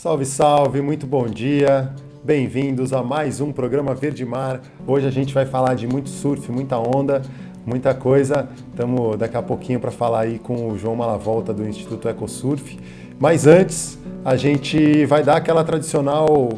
Salve, salve, muito bom dia. Bem-vindos a mais um programa Verde Mar. Hoje a gente vai falar de muito surf, muita onda, muita coisa. Estamos daqui a pouquinho para falar aí com o João Malavolta do Instituto EcoSurf. Mas antes, a gente vai dar aquela tradicional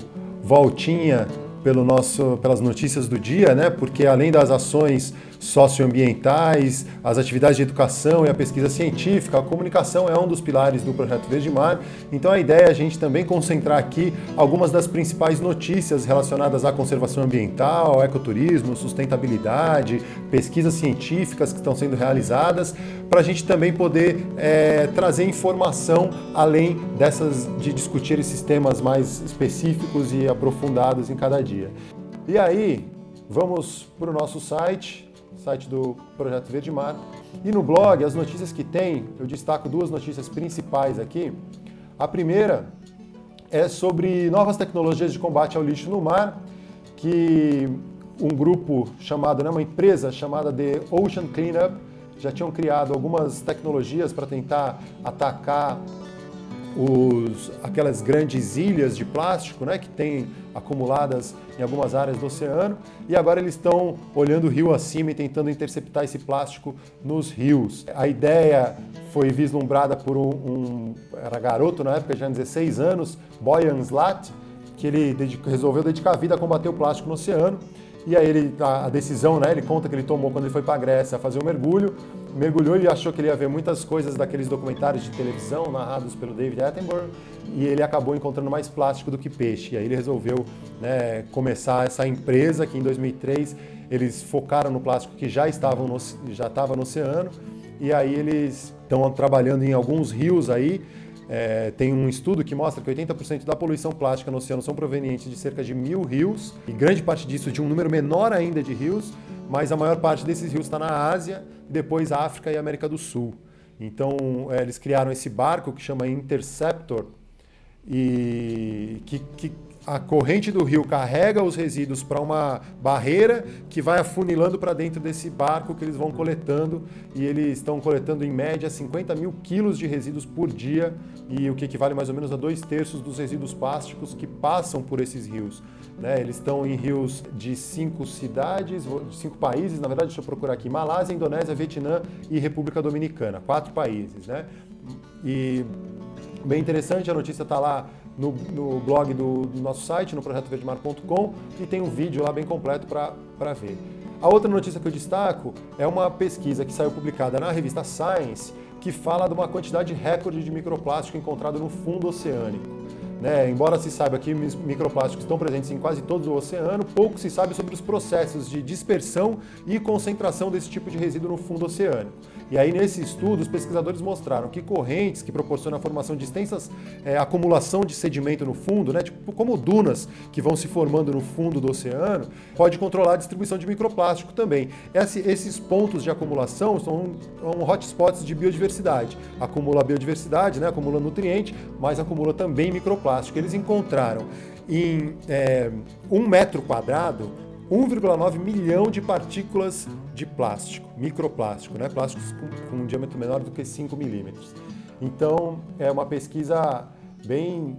voltinha pelo nosso, pelas notícias do dia, né? Porque além das ações socioambientais, as atividades de educação e a pesquisa científica, a comunicação é um dos pilares do projeto Verde Mar. Então a ideia é a gente também concentrar aqui algumas das principais notícias relacionadas à conservação ambiental, ecoturismo, sustentabilidade, pesquisas científicas que estão sendo realizadas, para a gente também poder é, trazer informação além dessas de discutir esses temas mais específicos e aprofundados em cada dia. E aí, vamos para o nosso site site do Projeto Verde Mar. E no blog, as notícias que tem, eu destaco duas notícias principais aqui. A primeira é sobre novas tecnologias de combate ao lixo no mar, que um grupo chamado, né, uma empresa chamada The Ocean Cleanup, já tinham criado algumas tecnologias para tentar atacar os, aquelas grandes ilhas de plástico né, que tem acumuladas em algumas áreas do oceano, e agora eles estão olhando o rio acima e tentando interceptar esse plástico nos rios. A ideia foi vislumbrada por um, um era garoto na época, já 16 anos, Boyan Slat, que ele resolveu dedicar a vida a combater o plástico no oceano. E aí ele, a, decisão, né, ele conta que ele tomou quando ele foi para a Grécia fazer um mergulho, mergulhou e achou que ele ia ver muitas coisas daqueles documentários de televisão narrados pelo David Attenborough e ele acabou encontrando mais plástico do que peixe. E aí ele resolveu né, começar essa empresa que em 2003 eles focaram no plástico que já estava no, já estava no oceano. E aí eles estão trabalhando em alguns rios aí. É, tem um estudo que mostra que 80% da poluição plástica no oceano são provenientes de cerca de mil rios, e grande parte disso de um número menor ainda de rios, mas a maior parte desses rios está na Ásia, depois África e América do Sul. Então, é, eles criaram esse barco que chama Interceptor, e que, que a corrente do rio carrega os resíduos para uma barreira que vai afunilando para dentro desse barco que eles vão coletando e eles estão coletando em média 50 mil quilos de resíduos por dia e o que equivale mais ou menos a dois terços dos resíduos plásticos que passam por esses rios. Né? Eles estão em rios de cinco cidades, de cinco países, na verdade, deixa eu procurar aqui: Malásia, Indonésia, Vietnã e República Dominicana, quatro países. Né? E bem interessante, a notícia está lá no, no blog do, do, nosso site, no projetoverdemar.com, e tem um vídeo lá bem completo para ver. A outra notícia que eu destaco é uma pesquisa que saiu publicada na revista Science, que fala de uma quantidade recorde de microplástico encontrado no fundo oceânico. Né? Embora se saiba que microplásticos estão presentes em quase todo o oceano, pouco se sabe sobre os processos de dispersão e concentração desse tipo de resíduo no fundo oceânico. E aí, nesse estudo, os pesquisadores mostraram que correntes que proporcionam a formação de extensas é, acumulação de sedimento no fundo, né, tipo como dunas que vão se formando no fundo do oceano, pode controlar a distribuição de microplástico também. Esse, esses pontos de acumulação são, são hotspots de biodiversidade. Acumula biodiversidade, né, acumula nutriente, mas acumula também microplástico. Eles encontraram em é, um metro quadrado 1,9 milhão de partículas de plástico, microplástico, né? plásticos com, com, um diâmetro menor do que 5 milímetros. Então, é uma pesquisa bem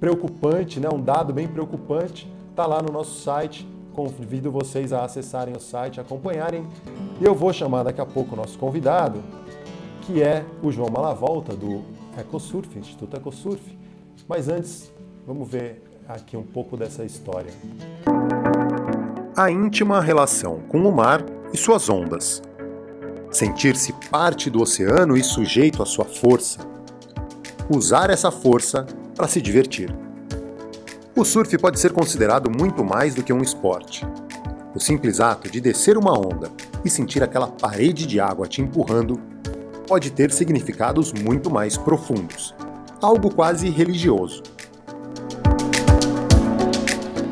preocupante, né? um dado bem preocupante, está lá no nosso site. Convido vocês a acessarem o site, acompanharem. E eu vou chamar daqui a pouco o nosso convidado, que é o João Malavolta, do EcoSurf, Instituto EcoSurf. Mas antes, vamos ver aqui um pouco dessa história a íntima relação com o mar e suas ondas. Sentir-se parte do oceano e sujeito à sua força. Usar essa força para se divertir. O surf pode ser considerado muito mais do que um esporte. O simples ato de descer uma onda e sentir aquela parede de água te empurrando pode ter significados muito mais profundos, algo quase religioso.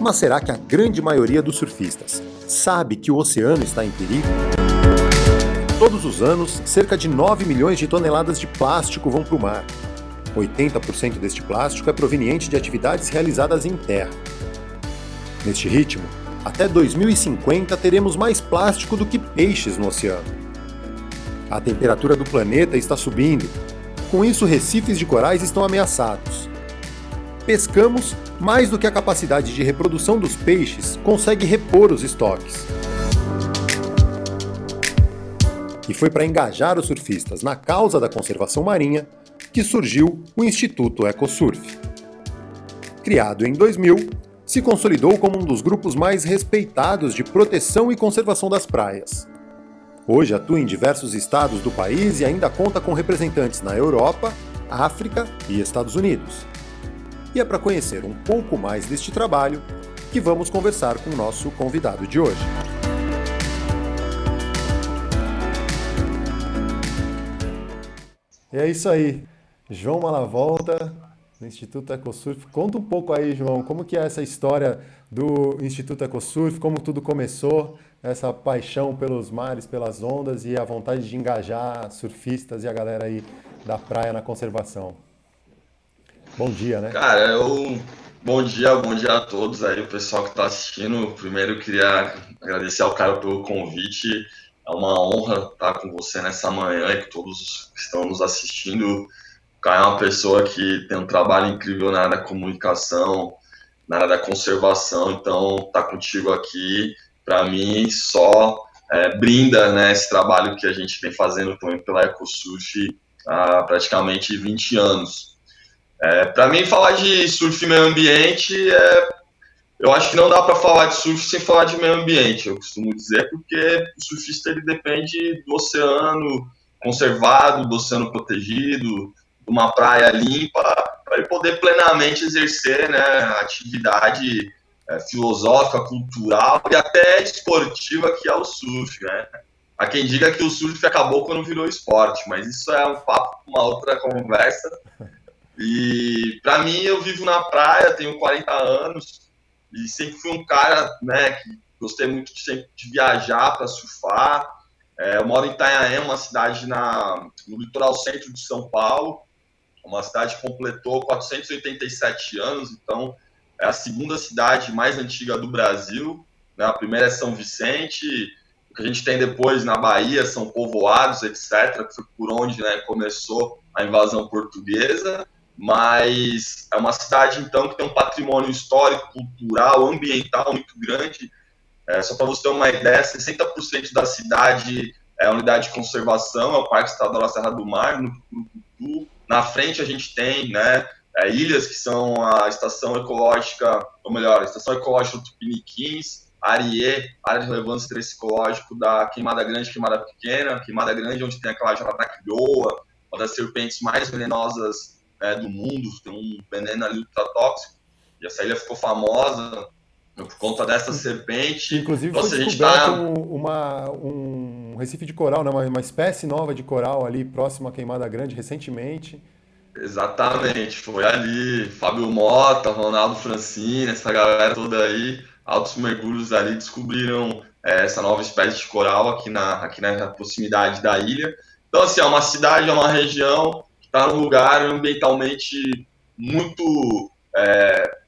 Mas será que a grande maioria dos surfistas sabe que o oceano está em perigo? Todos os anos, cerca de 9 milhões de toneladas de plástico vão para o mar. 80% deste plástico é proveniente de atividades realizadas em terra. Neste ritmo, até 2050 teremos mais plástico do que peixes no oceano. A temperatura do planeta está subindo. Com isso, recifes de corais estão ameaçados. Pescamos mais do que a capacidade de reprodução dos peixes consegue repor os estoques. E foi para engajar os surfistas na causa da conservação marinha que surgiu o Instituto EcoSurf. Criado em 2000, se consolidou como um dos grupos mais respeitados de proteção e conservação das praias. Hoje atua em diversos estados do país e ainda conta com representantes na Europa, África e Estados Unidos. E é para conhecer um pouco mais deste trabalho que vamos conversar com o nosso convidado de hoje. E é isso aí. João Malavolta, do Instituto EcoSurf. Conta um pouco aí, João, como que é essa história do Instituto EcoSurf, como tudo começou, essa paixão pelos mares, pelas ondas e a vontade de engajar surfistas e a galera aí da praia na conservação. Bom dia, né? Cara, eu Bom dia, bom dia a todos aí, o pessoal que está assistindo. Primeiro, eu queria agradecer ao Caio pelo convite. É uma honra estar com você nessa manhã e com todos que estão nos assistindo. O Caio é uma pessoa que tem um trabalho incrível na área da comunicação, na área da conservação, então tá contigo aqui, para mim, só é, brinda né, esse trabalho que a gente vem fazendo também pela EcoSurf há praticamente 20 anos. É, para mim, falar de surf e meio ambiente, é, eu acho que não dá para falar de surf sem falar de meio ambiente, eu costumo dizer, porque o surfista ele depende do oceano conservado, do oceano protegido, uma praia limpa, para ele poder plenamente exercer né, a atividade é, filosófica, cultural e até esportiva que é o surf. Né? Há quem diga que o surf acabou quando virou esporte, mas isso é um papo, uma outra conversa. E para mim, eu vivo na praia, tenho 40 anos e sempre fui um cara né, que gostei muito de, sempre de viajar para surfar. É, eu moro em Itanhaém, uma cidade na, no litoral centro de São Paulo uma cidade que completou 487 anos, então é a segunda cidade mais antiga do Brasil. Né? A primeira é São Vicente, o que a gente tem depois na Bahia são povoados, etc., que foi por onde né, começou a invasão portuguesa. Mas é uma cidade, então, que tem um patrimônio histórico, cultural, ambiental muito grande. É, só para você ter uma ideia, 60% da cidade é a unidade de conservação, é o Parque Estadual da Serra do Mar, no Curucutu, na frente a gente tem né, é, ilhas que são a estação ecológica, ou melhor, a estação ecológica do Tupiniquins, Ariê, área de relevância de interesse ecológico da Queimada Grande Queimada Pequena, Queimada Grande onde tem aquela jararaquioa, uma das serpentes mais venenosas né, do mundo, tem um veneno ali ultratóxico, e essa ilha ficou famosa por conta dessa serpente. Inclusive foi descoberto tá... uma, um recife de coral, né? uma, uma espécie nova de coral ali próximo à Queimada Grande recentemente. Exatamente, foi ali, Fábio Mota, Ronaldo Francine, essa galera toda aí, altos mergulhos ali, descobriram é, essa nova espécie de coral aqui na, aqui na proximidade da ilha. Então, assim, é uma cidade, é uma região está num lugar ambientalmente muito é,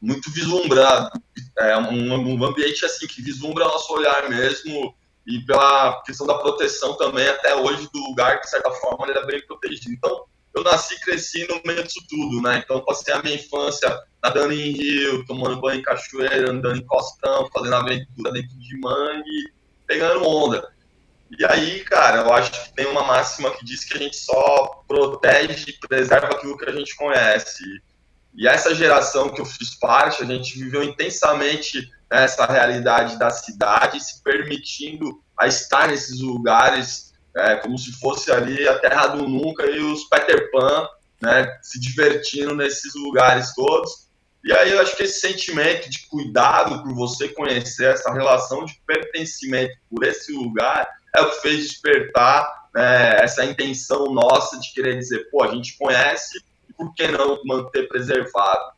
muito vislumbrado, é um, um ambiente assim que vislumbra nosso olhar mesmo e pela questão da proteção também até hoje do lugar de certa forma ele é bem protegido. Então eu nasci cresci no meio disso tudo, né? Então passei a minha infância nadando em rio, tomando banho em cachoeira, andando em costão, fazendo aventura dentro de mangue, pegando onda. E aí, cara, eu acho que tem uma máxima que diz que a gente só protege e preserva aquilo que a gente conhece. E essa geração que eu fiz parte, a gente viveu intensamente essa realidade da cidade, se permitindo a estar nesses lugares é, como se fosse ali a terra do nunca e os Peter Pan, né, se divertindo nesses lugares todos. E aí eu acho que esse sentimento de cuidado por você conhecer essa relação de pertencimento por esse lugar é o que fez despertar né, essa intenção nossa de querer dizer, pô, a gente conhece por que não manter preservado?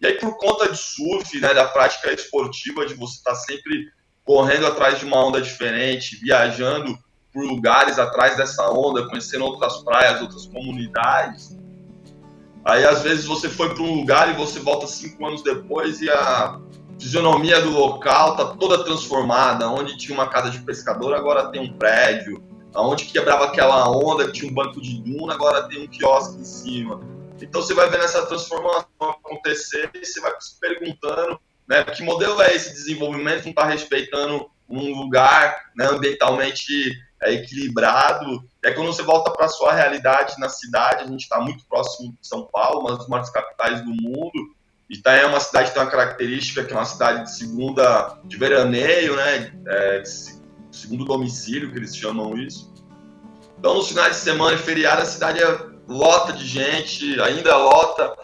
E aí, por conta de surf, né, da prática esportiva, de você estar tá sempre correndo atrás de uma onda diferente, viajando por lugares atrás dessa onda, conhecendo outras praias, outras comunidades. Aí, às vezes, você foi para um lugar e você volta cinco anos depois e a fisionomia do local está toda transformada. Onde tinha uma casa de pescador, agora tem um prédio. Onde quebrava aquela onda, que tinha um banco de duna, agora tem um quiosque em cima Então você vai vendo essa transformação acontecer e você vai se perguntando né, que modelo é esse desenvolvimento, não está respeitando um lugar né, ambientalmente é, equilibrado. Aí, quando você volta para a sua realidade na cidade, a gente está muito próximo de São Paulo, uma das maiores capitais do mundo. Itaém é uma cidade que tem uma característica que é uma cidade de segunda, de veraneio, né, é, de segundo domicílio, que eles chamam isso. Então, nos finais de semana e feriado, a cidade é lota de gente, ainda lota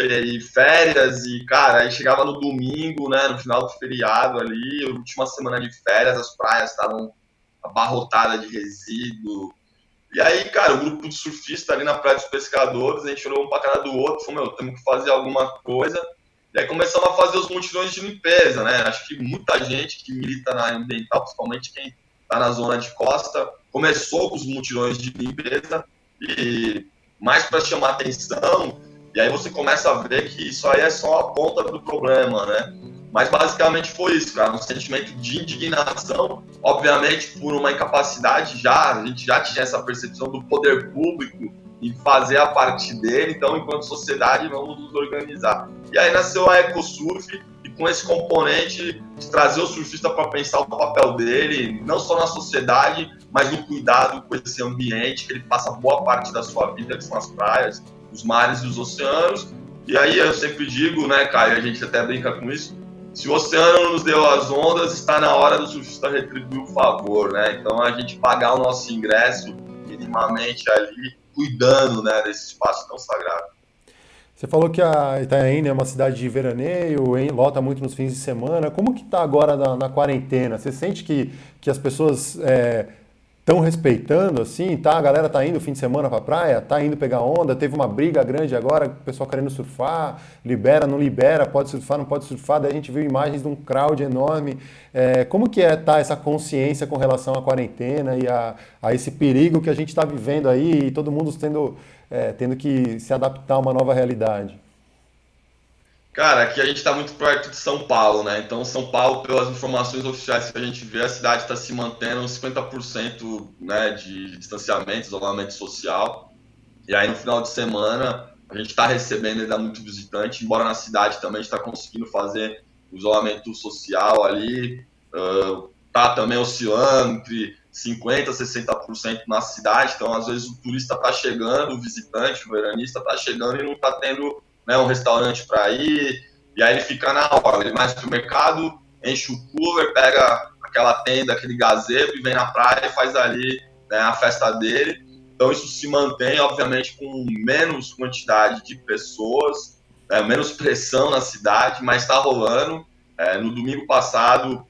e férias e, cara, aí chegava no domingo, né, no final do feriado ali, última semana de férias, as praias estavam abarrotadas de resíduo. E aí, cara, o grupo de surfistas ali na Praia dos Pescadores, a gente olhou um pra cara do outro, falou, meu, temos que fazer alguma coisa. E aí começamos a fazer os mutirões de limpeza, né? Acho que muita gente que milita na ambiental, principalmente quem tá na zona de costa, começou com os mutirões de limpeza e mais para chamar atenção e aí você começa a ver que isso aí é só a ponta do problema, né? Mas basicamente foi isso, cara, um sentimento de indignação, obviamente por uma incapacidade já, a gente já tinha essa percepção do poder público em fazer a parte dele, então enquanto sociedade vamos nos organizar. E aí nasceu a EcoSurf, e com esse componente de trazer o surfista para pensar o papel dele, não só na sociedade, mas no cuidado com esse ambiente, que ele passa boa parte da sua vida, que são as praias, os mares e os oceanos. E aí eu sempre digo, né, Caio, a gente até brinca com isso, se o oceano nos deu as ondas, está na hora do surfista retribuir o favor, né? Então a gente pagar o nosso ingresso minimamente ali, cuidando, né, desse espaço tão sagrado. Você falou que a Itanhaém é uma cidade de veraneio, hein, lota muito nos fins de semana. Como que está agora na, na, quarentena? Você sente que, que as pessoas é, estão respeitando, assim, tá? A galera tá indo fim de semana pra praia, tá indo pegar onda, teve uma briga grande agora, o pessoal querendo surfar, libera, não libera, pode surfar, não pode surfar, daí a gente viu imagens de um crowd enorme. É, como que é tá essa consciência com relação à quarentena e a, a esse perigo que a gente está vivendo aí e todo mundo tendo, é, tendo que se adaptar a uma nova realidade? Cara, aqui a gente está muito perto de São Paulo, né? Então, São Paulo, pelas informações oficiais que a gente vê, a cidade está se mantendo 50% né, de distanciamento, isolamento social. E aí, no final de semana, a gente está recebendo ainda muito visitante, embora na cidade também está conseguindo fazer o isolamento social ali. Uh, tá também oscilando entre 50% a 60% na cidade. Então, às vezes, o turista está chegando, o visitante, o veranista está chegando e não está tendo né, um restaurante para ir, e aí ele fica na hora, ele vai pro mercado, enche o cooler, pega aquela tenda, aquele gazebo e vem na praia e faz ali né, a festa dele. Então isso se mantém, obviamente, com menos quantidade de pessoas, né, menos pressão na cidade, mas está rolando. É, no domingo passado,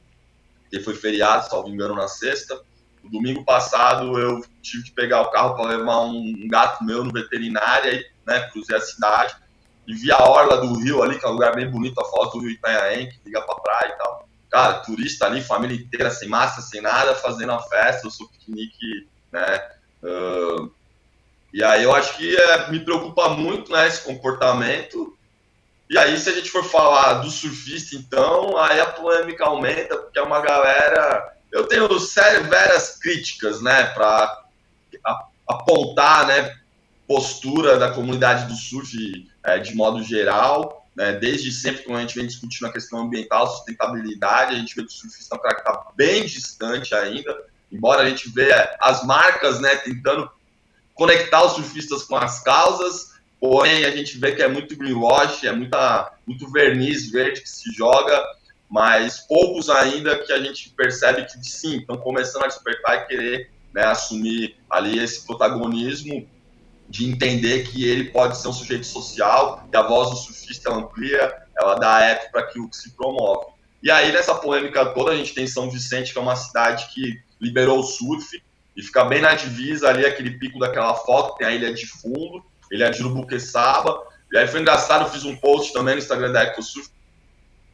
que foi feriado, salvo engano, na sexta, no domingo passado eu tive que pegar o carro para levar um, um, gato meu no veterinário, e, né, cruzei a cidade e vi a orla do rio ali, que é um lugar bem bonito, a foto do rio Itanhaém, que liga pra praia e tal. Cara, turista ali, família inteira, sem massa, sem nada, fazendo a festa, o seu piquenique, né? Uh, e aí eu acho que é, me preocupa muito, né, esse comportamento. E aí, se a gente for falar do surfista, então, aí a polêmica aumenta, porque é uma galera... Eu tenho severas críticas, né, para apontar, né, postura da comunidade do surf é, de modo geral. Né, desde sempre, quando a gente vem discutindo a questão ambiental, sustentabilidade, a gente vê que o surfista é um cara que está bem distante ainda, embora a gente vê as marcas né, tentando conectar os surfistas com as causas, porém a gente vê que é muito greenwash, é muita, muito verniz verde que se joga, mas poucos ainda que a gente percebe que sim, estão começando a despertar e querer né, assumir ali esse protagonismo de entender que ele pode ser um sujeito social, que a voz do surfista amplia, ela dá eco para aquilo que se promove. E aí, nessa polêmica toda, a gente tem São Vicente, que é uma cidade que liberou o surf, e fica bem na divisa ali, aquele pico daquela foto, tem a ilha de fundo, ilha de Urubuqueçaba. E aí foi engraçado, eu fiz um post também no Instagram da EcoSurf,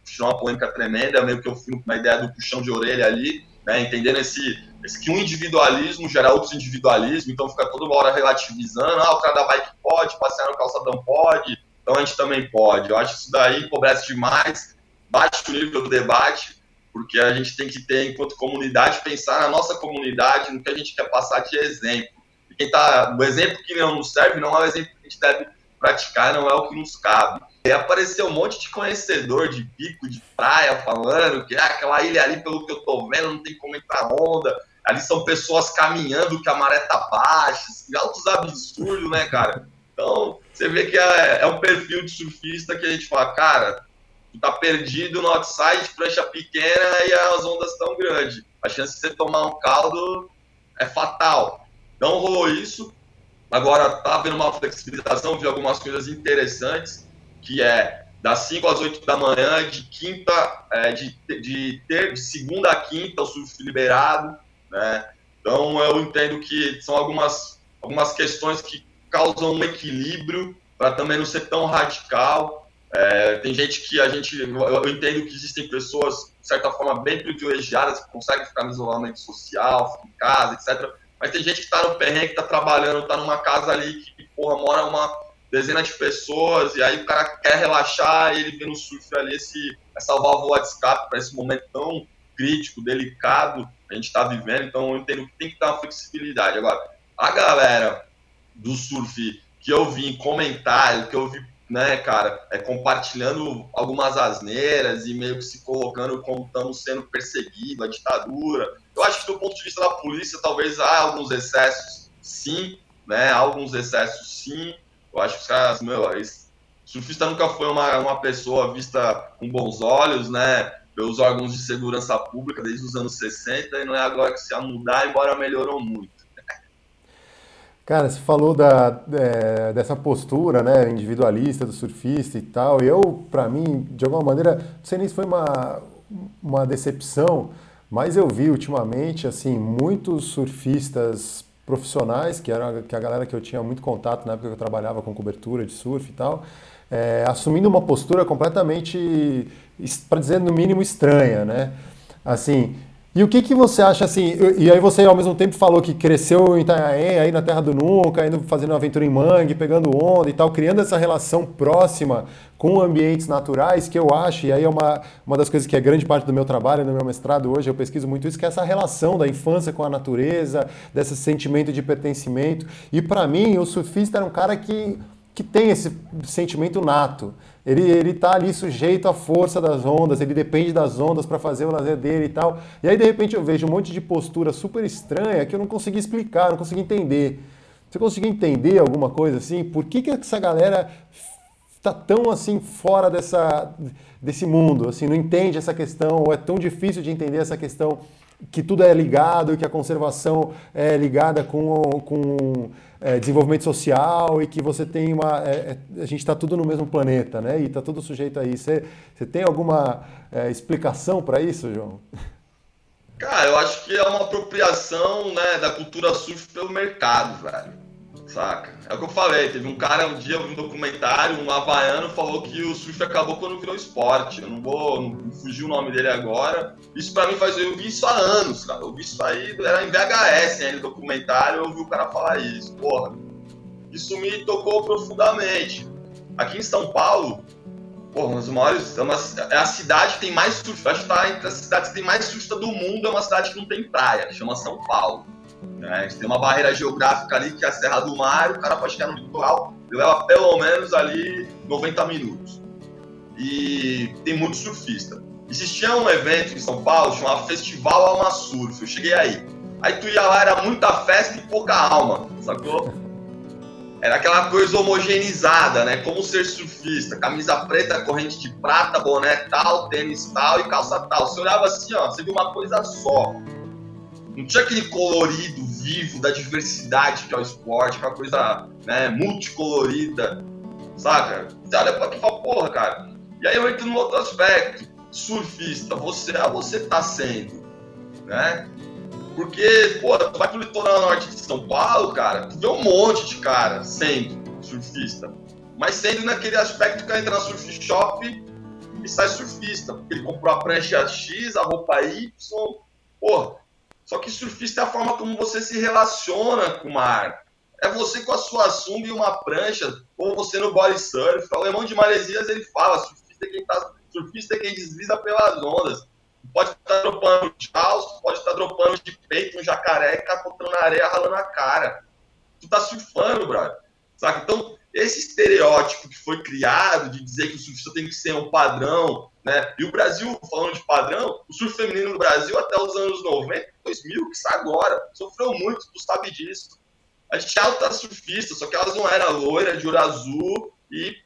tirou uma polêmica tremenda, meio que eu fui com uma ideia do puxão de orelha ali, né, entendendo esse, esse, que um individualismo gera outros individualismo, então fica toda hora relativizando, ah, o cara da bike pode, passear no calçadão pode, então a gente também pode. Eu acho que isso daí empobrece demais, bate o nível do debate, porque a gente tem que ter, enquanto comunidade, pensar na nossa comunidade, no que a gente quer passar de exemplo. E quem tá, o exemplo que não nos serve não é o exemplo que a gente deve praticar não é o que nos cabe. E apareceu um monte de conhecedor de pico, de praia, falando que ah, aquela ilha ali, pelo que eu tô vendo, não tem como entrar onda. Ali são pessoas caminhando que a maré tá baixa, assim, altos absurdos, né, cara? Então, você vê que é, é um perfil de surfista que a gente fala, cara, tu tá perdido no outside, prancha pequena e as ondas tão grandes. A chance de você tomar um caldo é fatal. Não rolou isso. Agora tá havendo uma flexibilização, vi algumas coisas interessantes, que é das 5 às 8 da manhã, de quinta, é, de, de, ter, de segunda a quinta, o surf liberado, né? Então eu entendo que são algumas, algumas questões que causam um equilíbrio para também não ser tão radical. É, tem gente que a gente, eu entendo que existem pessoas, de certa forma, bem privilegiadas, que conseguem ficar no isolamento social, em casa, etc. Mas tem gente que está no perrengue, que está trabalhando, está numa casa ali que, porra, mora uma dezena de pessoas, e aí o cara quer relaxar ele vê no surf ali esse, essa válvula de escape para esse momento tão crítico, delicado a gente está vivendo. Então eu entendo que tem que ter uma flexibilidade. Agora, a galera do surf que eu vi em comentário, que eu vi né, cara, é, compartilhando algumas asneiras e meio que se colocando como estamos sendo perseguidos, a ditadura. Eu acho que do ponto de vista da polícia, talvez há alguns excessos, sim, né, há alguns excessos, sim. Eu acho que os caras, meu, surfista nunca foi uma, uma pessoa vista com bons olhos, né, pelos órgãos de segurança pública desde os anos 60 e não é agora que se a mudar, embora melhorou muito. Cara, você falou da, é, dessa postura né, individualista do surfista e tal. Eu, para mim, de alguma maneira, não sei nem se foi uma, uma decepção, mas eu vi ultimamente assim muitos surfistas profissionais, que era que a galera que eu tinha muito contato na época que eu trabalhava com cobertura de surf e tal, é, assumindo uma postura completamente, para dizer no mínimo, estranha, né? Assim, e o que, que você acha assim? E aí você ao mesmo tempo falou que cresceu em Itanhaém, aí na Terra do Nunca, indo fazendo aventura em mangue, pegando onda e tal, criando essa relação próxima com ambientes naturais, que eu acho, e aí é uma, uma das coisas que é grande parte do meu trabalho, no meu mestrado hoje, eu pesquiso muito isso, que é essa relação da infância com a natureza, desse sentimento de pertencimento. E para mim, o surfista era um cara que, que tem esse sentimento nato. Ele, ele tá ali sujeito à força das ondas, ele depende das ondas para fazer o lazer dele e tal. E aí, de repente, eu vejo um monte de postura super estranha que eu não consegui explicar, não consegui entender. Você conseguiu entender alguma coisa assim? Por que, que essa galera está tão assim fora dessa, desse mundo? Assim, não entende essa questão, ou é tão difícil de entender essa questão que tudo é ligado, que a conservação é ligada com, com é, desenvolvimento social e que você tem uma. É, é a gente está tudo no mesmo planeta, né? E está tudo sujeito a isso. Você tem alguma é, explicação para isso, João? Cara, eu acho que é uma apropriação né, da cultura surf pelo mercado, velho. Saca? É o que eu falei. Teve um cara um dia, um documentário, um havaiano, falou que o surf acabou quando virou esporte. Eu não vou não fugir o nome dele agora. Isso pra mim faz. Eu vi isso há anos, cara. Eu vi isso aí, era em VHS ainda, documentário, eu ouvi o cara falar isso. Porra. Isso me tocou profundamente. Aqui em São Paulo, porra, uma das maiores. É, uma, é a cidade que tem mais surf. Acho que tá entre as cidades que tem mais surf do mundo, é uma cidade que não tem praia, chama São Paulo. Né? A gente tem uma barreira geográfica ali que é a Serra do Mar, o cara pode chegar no litoral, leva pelo menos ali 90 minutos. E tem muito surfista. Existia um evento em São Paulo chamado Festival Alma Surf, eu cheguei aí. Aí tu ia lá, era muita festa e pouca alma, sacou? Era aquela coisa homogeneizada, né? Como ser surfista, camisa preta, corrente de prata, boné tal, tênis tal e calça tal. Você olhava assim, ó, você viu uma coisa só. Não tinha aquele colorido vivo da diversidade que é o esporte, aquela coisa né, multicolorida, saca? Você olha pra aqui e fala, porra, cara. E aí eu entro no outro aspecto. Surfista, você, ah, você tá sendo, né? Porque, pô, tu vai pro litoral norte de São Paulo, cara, tu vê um monte de cara sendo surfista. Mas sendo naquele aspecto que entra na surf shop e sai surfista. Porque ele comprou a prancha X, a roupa Y. Porra, só que surfista é a forma como você se relaciona com o mar. É você com a sua sumba e uma prancha, ou você no body surf. O alemão de Maresias ele fala: surfista é quem, tá, surfista é quem desliza pelas ondas. Pode estar tá dropando de calço, pode estar tá dropando de peito um jacaré, capotando na areia, ralando a cara. Tu tá surfando, brother. Saca? Então, esse estereótipo que foi criado de dizer que o surfista tem que ser um padrão, né? E o Brasil, falando de padrão, o surf feminino no Brasil até os anos 90, 2000, que está agora, sofreu muito, tu sabe disso. A gente tinha alta surfista, só que elas não eram loiras, de olho azul e,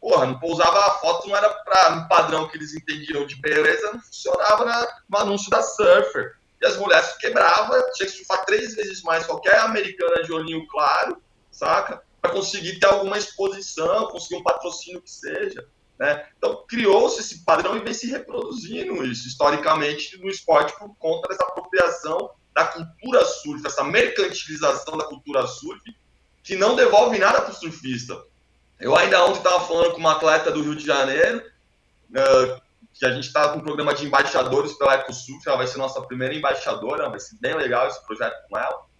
porra, não pousava a foto, não era para um padrão que eles entendiam de beleza, não funcionava na, no anúncio da Surfer. E as mulheres quebravam, tinha que surfar três vezes mais qualquer americana de olhinho claro, saca? Para conseguir ter alguma exposição, conseguir um patrocínio que seja. Né? Então, criou-se esse padrão e vem se reproduzindo isso historicamente no esporte por conta dessa apropriação da cultura surf, essa mercantilização da cultura surf, que não devolve nada para o surfista. Eu ainda ontem estava falando com uma atleta do Rio de Janeiro, uh, que a gente está com um programa de embaixadores pela EcoSurf, ela vai ser nossa primeira embaixadora, vai ser bem legal esse projeto com ela.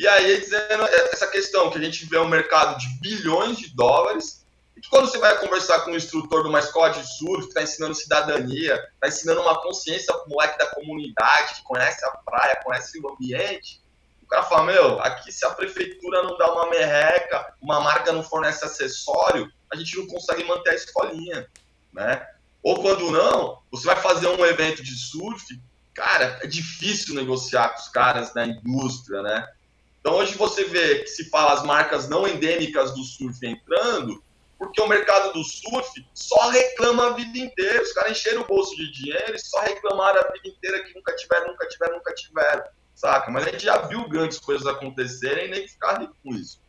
E aí, dizendo essa questão, que a gente vê um mercado de bilhões de dólares, e que quando você vai conversar com um instrutor de uma escola de surf, que está ensinando cidadania, está ensinando uma consciência para o moleque da comunidade, que conhece a praia, conhece o ambiente, o cara fala, meu, aqui se a prefeitura não dá uma merreca, uma marca não fornece acessório, a gente não consegue manter a escolinha, né? Ou quando não, você vai fazer um evento de surf, cara, é difícil negociar com os caras da indústria, né? Então hoje você vê que se fala as marcas não endêmicas do surf entrando, porque o mercado do surf só reclama a vida inteira. Os caras encheram o bolso de dinheiro e só reclamaram a vida inteira que nunca tiveram, nunca tiveram, nunca tiveram. Saca? Mas a gente já viu grandes coisas acontecerem e nem ficar rico com isso.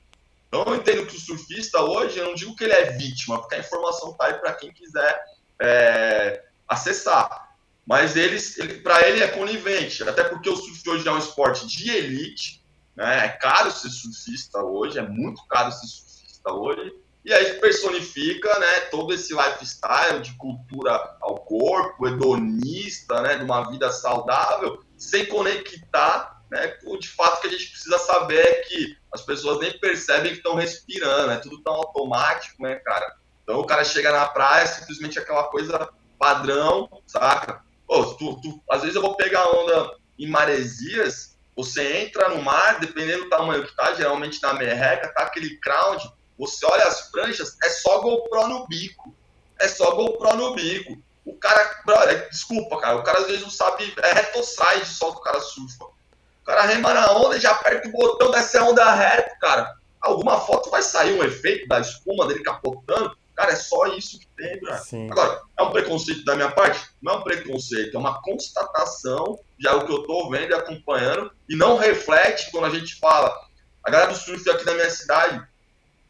Então eu entendo que o surfista hoje, eu não digo que ele é vítima, porque a informação tá aí para quem quiser é, acessar. Mas eles, ele, para ele é conivente, até porque o surf hoje é um esporte de elite, né? É caro ser surfista hoje, é muito caro ser surfista hoje. E aí personifica né, todo esse lifestyle de cultura ao corpo, hedonista, né, de uma vida saudável, sem conectar né, com de fato que a gente precisa saber é que as pessoas nem percebem que estão respirando, é tudo tão automático, né, cara? Então o cara chega na praia, simplesmente aquela coisa padrão, saca? Pô, tu, tu, às vezes eu vou pegar onda em maresias você entra no mar, dependendo do tamanho que tá, geralmente na merreca, tá aquele crowd, você olha as pranchas, é só GoPro no bico. É só GoPro no bico. O cara, brother, desculpa, cara, o cara às vezes não sabe, é retoside só que o cara surfa. O cara rema na onda e já aperta o botão, desce a onda reto, cara. Alguma foto vai sair um efeito da espuma dele capotando, Cara, é só isso que tem, cara. Agora, é um preconceito da minha parte? Não é um preconceito, é uma constatação de algo que eu tô vendo e acompanhando e não reflete quando a gente fala. A galera do surf aqui da minha cidade,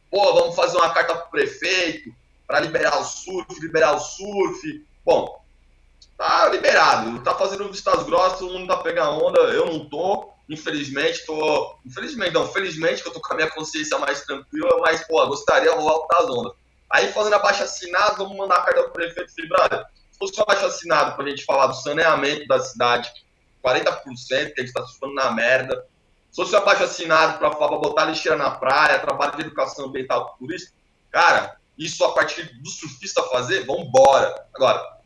pô, vamos fazer uma carta pro prefeito para liberar o surf, liberar o surf. Bom, tá liberado, tá fazendo vistas grossas, todo mundo tá pegando onda, eu não tô. Infelizmente, tô. Infelizmente, não, felizmente que eu tô com a minha consciência mais tranquila, mas, pô, gostaria de rolar das ondas. Aí, fazendo abaixo assinado, vamos mandar a carta para o prefeito brother, se fosse um abaixo assinado para a gente falar do saneamento da cidade, 40% que a gente está sofrendo na merda, se fosse um abaixo assinado para para botar lixeira na praia, trabalho de educação ambiental por isso, cara, isso a partir do surfista fazer, vamos. Agora,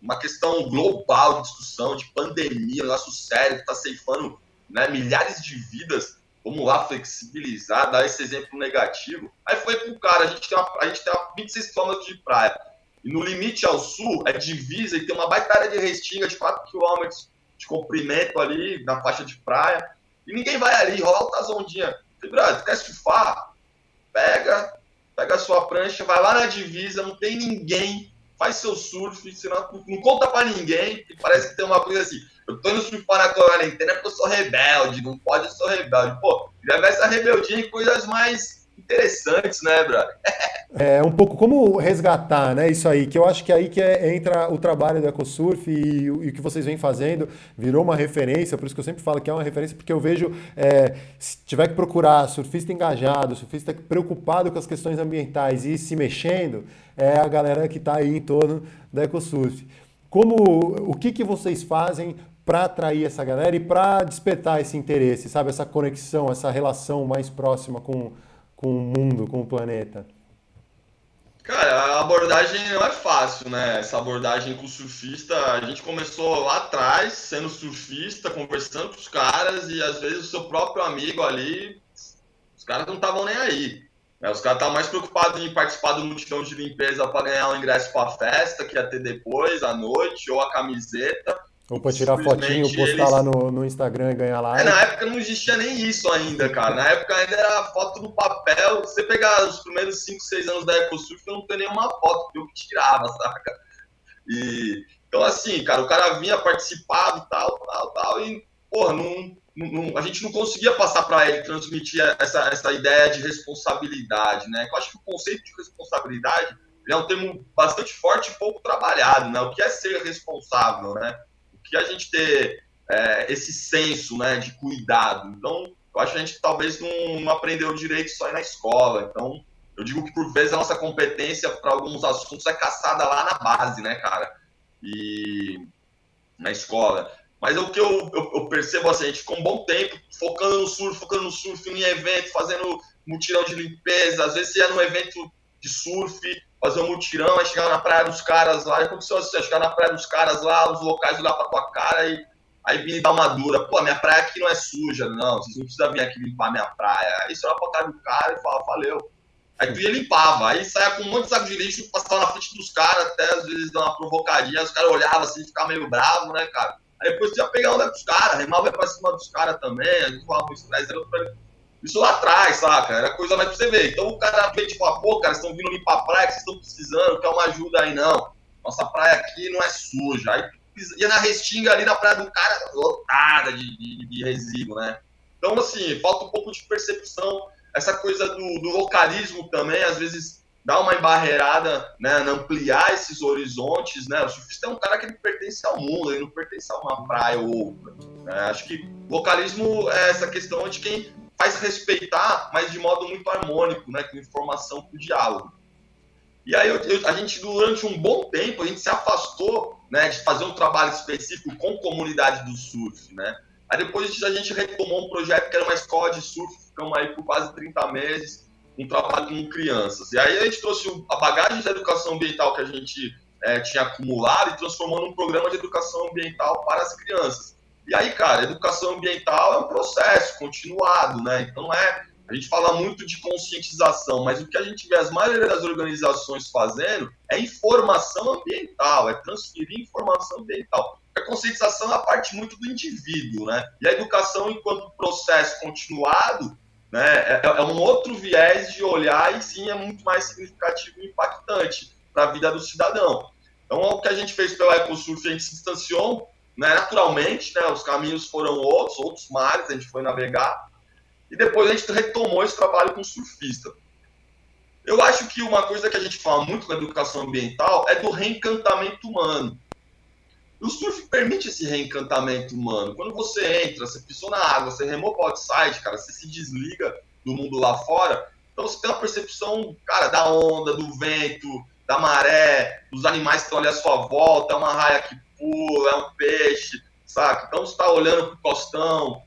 uma questão global de discussão, de pandemia, um negócio sério que está ceifando né, milhares de vidas vamos lá flexibilizar, dar esse exemplo negativo. Aí foi pro cara, a gente tem, uma, a gente tem uma 26 km de praia. E no limite ao sul é divisa e tem uma baita área de restinga de 4 km de comprimento ali na faixa de praia. E ninguém vai ali, rola altas ondinhas. Falei, quer surfar? Pega, pega a sua prancha, vai lá na divisa, não tem ninguém, faz seu surf, não, não conta para ninguém, que parece que tem uma coisa assim eu tô indo surfar na quarentena porque eu sou rebelde, não pode, eu sou rebelde. Pô, já vai essa rebeldia em coisas mais interessantes, né, brother? É um pouco como resgatar, né? Isso aí, que eu acho que é aí que é, entra o trabalho do EcoSurf e, e, o que vocês vêm fazendo virou uma referência, por isso que eu sempre falo que é uma referência, porque eu vejo, é, se tiver que procurar surfista engajado, surfista preocupado com as questões ambientais e se mexendo, é a galera que está aí em torno da EcoSurf. Como, o que, que vocês fazem para atrair essa galera e para despertar esse interesse, sabe? Essa conexão, essa relação mais próxima com, com o mundo, com o planeta? Cara, a abordagem não é fácil, né? Essa abordagem com o surfista, a gente começou lá atrás, sendo surfista, conversando com os caras, e às vezes o seu próprio amigo ali, os caras não estavam nem aí. É, os caras estavam mais preocupados em participar do mutirão de limpeza para ganhar o ingresso para a festa, que ia ter depois, à noite, ou a camiseta. Ou para tirar fotinho, postar eles... lá no, no Instagram e ganhar lá. É, na época não existia nem isso ainda, cara. Na época ainda era foto no papel. Você pegar os primeiros 5, 6 anos da EcoSurf, eu não tenho nenhuma foto, eu que tirava, saca? E, então, assim, cara, o cara vinha, participava e tal, tal, tal, e, porra, não, não, a gente não conseguia passar para ele transmitir essa, essa ideia de responsabilidade, né? Eu acho que o conceito de responsabilidade é um termo bastante forte e pouco trabalhado, né? O que é ser responsável, né? Que a gente ter é, esse senso, né, de cuidado. Então, eu acho que a gente talvez não, não aprendeu direito só na escola. Então, eu digo que por vezes a nossa competência para alguns assuntos é caçada lá na base, né, cara? E na escola. Mas o que eu, eu, eu, percebo assim, a gente ficou um bom tempo focando no surf, focando no surf em evento, fazendo mutirão de limpeza. Às vezes ia num evento de surf, fazer um mutirão, aí chegava na praia dos caras lá, e aconteceu assim, chegar na praia dos caras lá, os locais olhar pra tua cara e aí vir dar uma dura. Pô, minha praia aqui não é suja, não, vocês não precisam vir aqui limpar minha praia. Aí você olha pra cara do cara e fala, valeu. Aí tu ia limpava, aí saia com um monte de saco de lixo, passava na frente dos caras, até às vezes dar uma provocadinha, os caras olhavam assim, ficavam meio bravos, né, cara? Aí depois você ia pegar onda dos caras, remava pra cima dos caras também, a gente falava com estresse. Isso lá atrás, saca? Era coisa mais pra você ver. Então o cara vê, tipo, ah, pô, cara, vocês estão vindo limpar a praia, que vocês estão precisando, quer uma ajuda aí, não. Nossa praia aqui não é suja. Aí ia na restinga ali na praia do cara, lotada de, de, de resíduo, né? Então, assim, falta um pouco de percepção. Essa coisa do, do localismo também, às vezes dar uma embarreirada, né, ampliar esses horizontes, né? O surfista é um cara que ele pertence ao mundo, ele não pertence a uma praia ou outra. Né? Acho que localismo é essa questão de quem faz respeitar, mas de modo muito harmônico, né, com informação com diálogo. E aí eu, eu, a gente durante um bom tempo a gente se afastou, né, de fazer um trabalho específico com comunidade do surf, né? Aí depois a gente retomou um projeto que era uma escola de surf, ficamos aí por quase 30 meses um trabalho com crianças. E aí a gente trouxe a bagagem de educação ambiental que a gente é, tinha acumulado e transformou num programa de educação ambiental para as crianças. E aí, cara, educação ambiental é um processo continuado, né? Então é. A gente fala muito de conscientização, mas o que a gente vê as maioria das organizações fazendo é informação ambiental, é transferir informação ambiental. A conscientização é a parte muito do indivíduo, né? E a educação, enquanto processo continuado, né? É, é, um outro viés de olhar e sim é muito mais significativo e impactante para a vida do cidadão. Então, o que a gente fez pela EcoSurf, a gente se distanciou né, naturalmente, né, os caminhos foram outros, outros mares, a gente foi navegar, e depois a gente retomou esse trabalho com surfista. Eu acho que uma coisa que a gente fala muito com a educação ambiental é do reencantamento humano. O surf permite esse reencantamento humano. Quando você entra, você pisou na água, você remou para outside, cara, você se desliga do mundo lá fora. Então você tem uma percepção, cara, da onda, do vento, da maré, dos animais que estão ali à sua volta, é uma raia que pula, é um peixe, saca? Então você está olhando para o costão.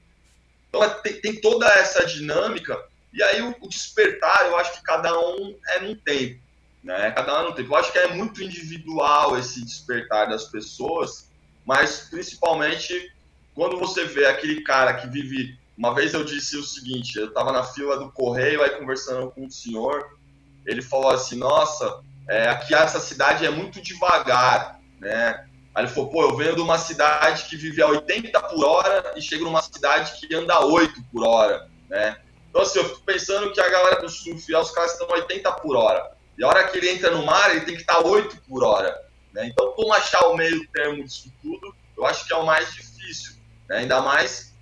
Então é, tem, tem, toda essa dinâmica. E aí o, o, despertar, eu acho que cada um é num tempo. Né? Cada um é num tempo. Eu acho que é muito individual esse despertar das pessoas mas principalmente quando você vê aquele cara que vive. Uma vez eu disse o seguinte: eu estava na fila do correio, aí conversando com o senhor, ele falou assim: Nossa, é, aqui essa cidade é muito devagar, né? Aí ele falou: Pô, eu venho de uma cidade que vive a 80 por hora e chego numa cidade que anda a 8 por hora, né? Então, assim, eu fico pensando que a galera do surf, os caras estão 80 por hora. E a hora que ele entra no mar, ele tem que estar 8 por hora. Né? Então, como achar o meio termo disso tudo, eu acho que é o mais difícil. Né? Ainda mais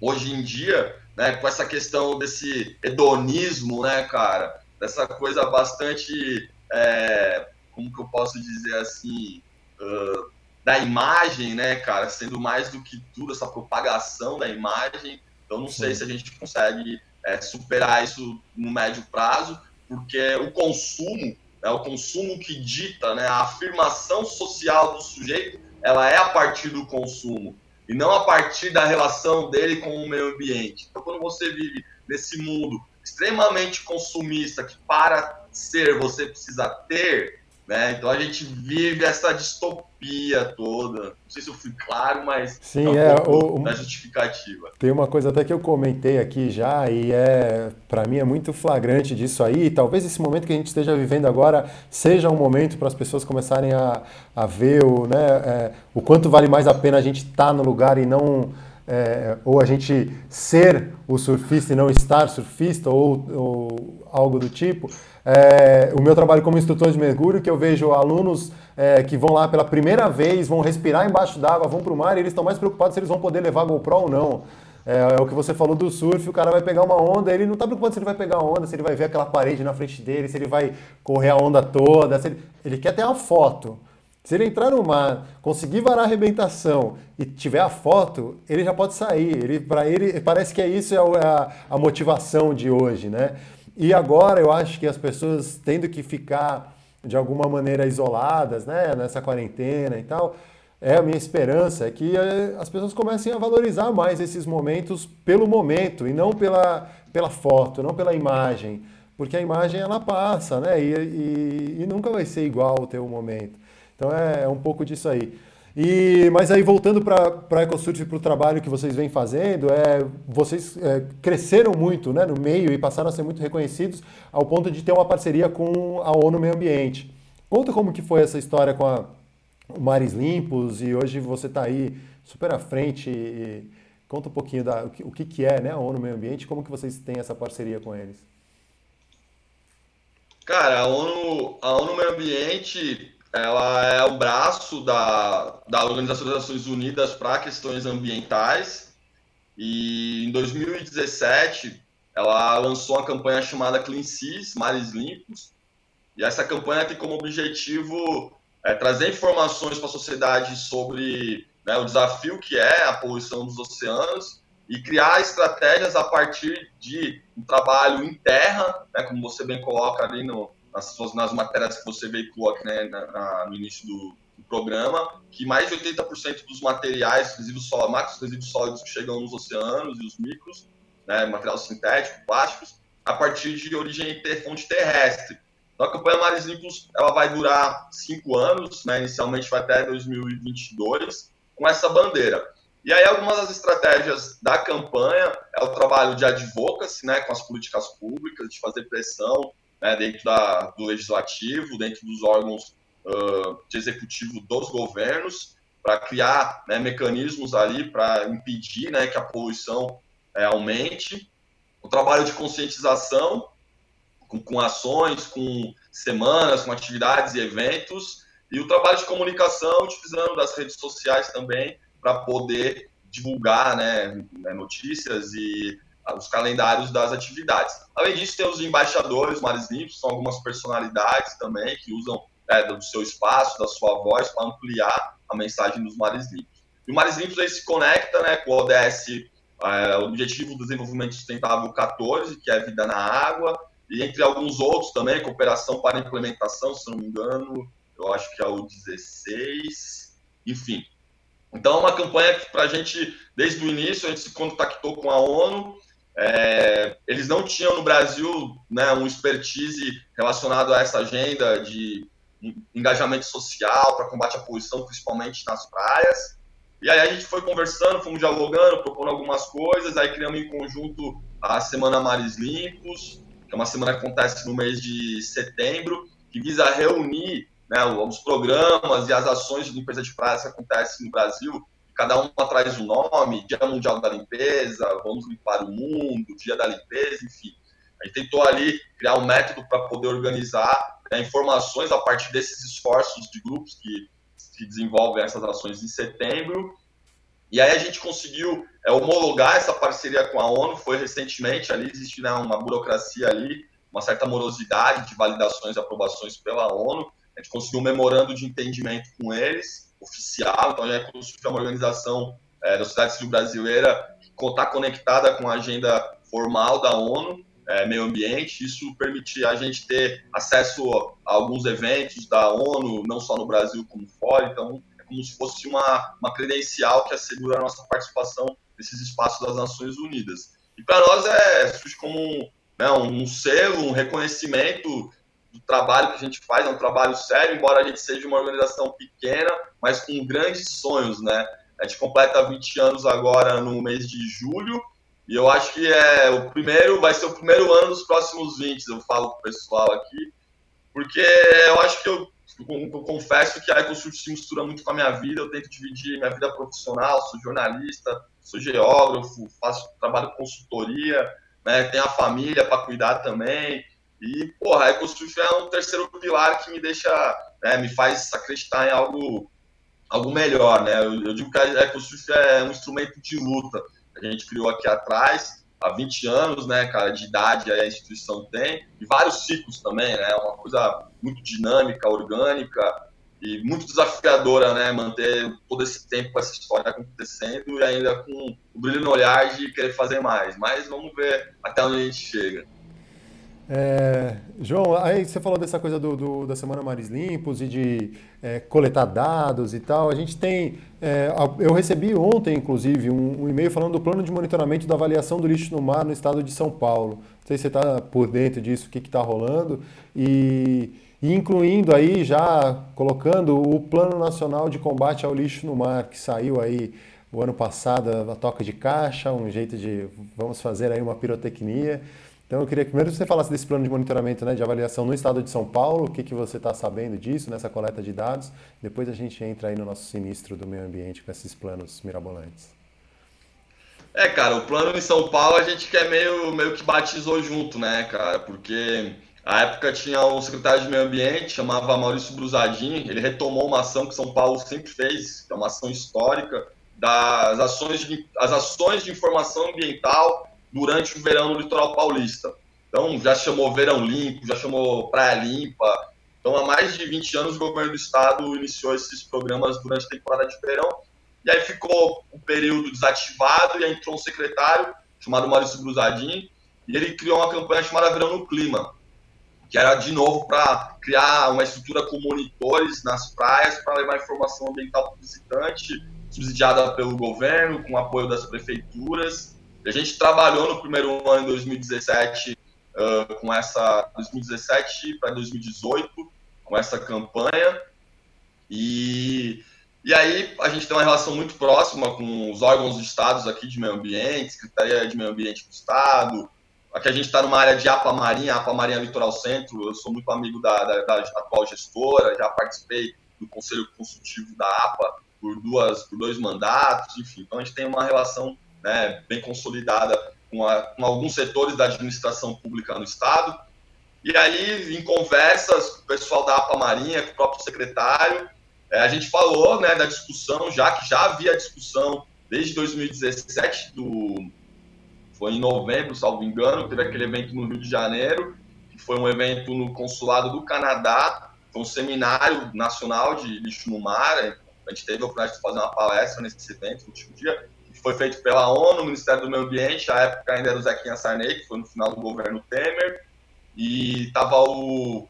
hoje em dia, né, com essa questão desse hedonismo, né, cara? Dessa coisa bastante, é, como que eu posso dizer assim, uh, da imagem, né, cara? Sendo mais do que tudo, essa propagação da imagem. Então, não Sim. sei se a gente consegue é, superar isso no médio prazo, porque o consumo é o consumo que dita, né, a afirmação social do sujeito, ela é a partir do consumo e não a partir da relação dele com o meio ambiente. Então, quando você vive nesse mundo extremamente consumista, que para ser você precisa ter, Né? Então a gente vive essa distopia toda. Não sei se eu fui claro, mas Sim, é, um o, da justificativa. Tem uma coisa até que eu comentei aqui já e é para mim é muito flagrante disso aí. Talvez esse momento que a gente esteja vivendo agora seja um momento para as pessoas começarem a, a ver o, né, é, o quanto vale mais a pena a gente estar tá no lugar e não é, ou a gente ser o surfista e não estar surfista, ou, ou algo do tipo. É, o meu trabalho como instrutor de mergulho, que eu vejo alunos é, que vão lá pela primeira vez, vão respirar embaixo d'água, vão para o mar e eles estão mais preocupados se eles vão poder levar GoPro ou não. É, é, o que você falou do surf, o cara vai pegar uma onda, ele não está preocupado se ele vai pegar a onda, se ele vai ver aquela parede na frente dele, se ele vai correr a onda toda, ele, ele quer ter a foto. Se ele entrar no mar, conseguir varar a arrebentação e tiver a foto, ele já pode sair. Ele, para ele, parece que é isso é a, a motivação de hoje, né? E agora eu acho que as pessoas tendo que ficar de alguma maneira isoladas, né, nessa quarentena e tal, é a minha esperança é que eh, as pessoas comecem a valorizar mais esses momentos pelo momento e não pela, pela foto, não pela imagem, porque a imagem ela passa, né, e, e, e nunca vai ser igual o teu momento. Então é, é um pouco disso aí. E, mas aí voltando para a EcoSurf para o trabalho que vocês vêm fazendo, é, vocês é, cresceram muito né, no meio e passaram a ser muito reconhecidos ao ponto de ter uma parceria com a ONU Meio Ambiente. Conta como que foi essa história com a Mares Limpos e hoje você está aí super à frente. E, conta um pouquinho da, o, que, o que, que é né, a ONU Meio Ambiente como que vocês têm essa parceria com eles. Cara, a ONU, a ONU Meio Ambiente ela é o braço da, da Organização das Nações Unidas para questões ambientais. E em 2017, ela lançou uma campanha chamada Clean Seas, Mares Limpos. E essa campanha tem como objetivo é, trazer informações para a sociedade sobre né, o desafio que é a poluição dos oceanos e criar estratégias a partir de um trabalho em terra, né, como você bem coloca ali no, nas, suas, nas matérias que você veiculou aqui né, na, na, no início do, do, programa, que mais de 80% dos materiais, resíduos sólidos, macros resíduos sólidos que chegam nos oceanos e os micros, né, material sintético, plásticos, a partir de origem ter, fonte terrestre. Então, a campanha Mares Limpos ela vai durar cinco anos, né, inicialmente vai até 2022, com essa bandeira. E aí, algumas das estratégias da campanha é o trabalho de advocacy, né, com as políticas públicas, de fazer pressão né, dentro da, do legislativo, dentro dos órgãos uh, de executivo dos governos, para criar né, mecanismos ali para impedir né, que a poluição é, aumente. O trabalho de conscientização, com, com ações, com semanas, com atividades e eventos, e o trabalho de comunicação, utilizando das redes sociais também, para poder divulgar né, né notícias e os calendários das atividades. Além disso, tem os embaixadores Mares Limpos, são algumas personalidades também que usam é, do seu espaço, da sua voz, para ampliar a mensagem dos Mares Limpos. E o Mares Limpos aí se conecta né, com o ODS, é, o Objetivo do Desenvolvimento Sustentável 14, que é Vida na Água, e entre alguns outros também, Cooperação para Implementação, se não me engano, eu acho que é o 16, enfim. Então, é uma campanha que, para a gente, desde o início, a gente se contactou com a ONU é, eles não tinham no Brasil né, um expertise relacionado a essa agenda de engajamento social para combate à poluição, principalmente nas praias. E aí a gente foi conversando, fomos dialogando, propondo algumas coisas, aí criamos em conjunto a Semana Mares Limpos, que é uma semana que acontece no mês de setembro, que visa reunir né, os programas e as ações de limpeza de praias que acontecem no Brasil cada um traz um nome, Dia Mundial da Limpeza, Vamos Limpar o Mundo, Dia da Limpeza, enfim. A gente tentou ali criar um método para poder organizar né, informações a partir desses esforços de grupos que, que desenvolvem essas ações em setembro. E aí a gente conseguiu é, homologar essa parceria com a ONU, foi recentemente, ali existe né, uma burocracia ali, uma certa morosidade de validações e aprovações pela ONU. A gente conseguiu um memorando de entendimento com eles, oficial, então a EcoSurf é uma organização é, da sociedade civil brasileira que está conectada com a agenda formal da ONU, é, meio ambiente, isso permite a gente ter acesso a alguns eventos da ONU, não só no Brasil como fora, então é como se fosse uma, uma credencial que assegura a nossa participação nesses espaços das Nações Unidas. E para nós é como né, um selo, um reconhecimento do trabalho que a gente faz, é um trabalho sério, embora a gente seja uma organização pequena, mas com grandes sonhos, né? A gente completa 20 anos agora no mês de julho, e eu acho que é o primeiro, vai ser o primeiro ano dos próximos 20, eu falo pro pessoal aqui, porque eu acho que eu, eu, confesso que a EcoSurf se mistura muito com a minha vida, eu tento dividir minha vida profissional, sou jornalista, sou geógrafo, faço trabalho de consultoria, né, tenho a família para cuidar também, e, porra, a EcoSurf é um terceiro pilar que me deixa, né, me faz acreditar em algo, algo melhor, né, eu, eu digo que a EcoSurf é um instrumento de luta, a gente criou aqui atrás, há 20 anos, né, cara, de idade a instituição tem, e vários ciclos também, né, uma coisa muito dinâmica, orgânica e muito desafiadora, né, manter todo esse tempo com essa história acontecendo e ainda com o brilho no olhar de querer fazer mais. Mas vamos ver até onde a gente chega. É, João, aí você falou dessa coisa do, do, da Semana Mares Limpos e de é, coletar dados e tal. A gente tem. É, eu recebi ontem, inclusive, um, um, e-mail falando do plano de monitoramento da avaliação do lixo no mar no estado de São Paulo. Não sei se você está por dentro disso, o que está rolando. E, e incluindo aí, já colocando o Plano Nacional de Combate ao Lixo no Mar, que saiu aí o ano passado, a toca de caixa, um jeito de vamos fazer aí uma pirotecnia. Então eu queria que primeiro você falasse desse plano de monitoramento, né, de avaliação no estado de São Paulo, o que, que você está sabendo disso, nessa coleta de dados. Depois a gente entra aí no nosso sinistro do meio ambiente com esses planos mirabolantes. É, cara, o plano em São Paulo a gente quer meio, meio que batizou junto, né, cara? Porque a época tinha um secretário de meio ambiente, chamava Maurício Brusadin, ele retomou uma ação que São Paulo sempre fez, que é uma ação histórica, das ações de, as ações de informação ambiental durante o verão no litoral paulista. Então, já chamou Verão Limpo, já chamou Praia Limpa. Então, há mais de 20 anos, o governo do estado iniciou esses programas durante a temporada de verão. E aí ficou um período desativado e aí entrou um secretário chamado Maurício Brusadin e ele criou uma campanha chamada Verão no Clima, que era de novo para criar uma estrutura com monitores nas praias para levar informação ambiental para o visitante, subsidiada pelo governo, com apoio das prefeituras. A gente trabalhou no primeiro ano, em 2017, uh, com essa 2017 para 2018, com essa campanha. E, e aí a gente tem uma relação muito próxima com os órgãos dos estados aqui de meio ambiente, Secretaria de Meio Ambiente do Estado. Aqui a gente está numa área de APA Marinha, APA Marinha Litoral Centro. Eu sou muito amigo da, da, da atual gestora, já participei do conselho consultivo da APA por, duas, por dois mandatos, enfim. Então a gente tem uma relação né, bem consolidada com, a, com alguns setores da administração pública no Estado. E aí, em conversas com o pessoal da APA Marinha, com o próprio secretário, é, a gente falou né, da discussão, já que já havia discussão desde 2017, do, foi em novembro, salvo engano, teve aquele evento no Rio de Janeiro, que foi um evento no Consulado do Canadá, foi um seminário nacional de lixo no mar, a gente teve a oportunidade de fazer uma palestra nesse evento no último dia, foi feito pela ONU, Ministério do Meio Ambiente, a época ainda era o Zequinha Sarney, que foi no final do governo Temer, e estava o,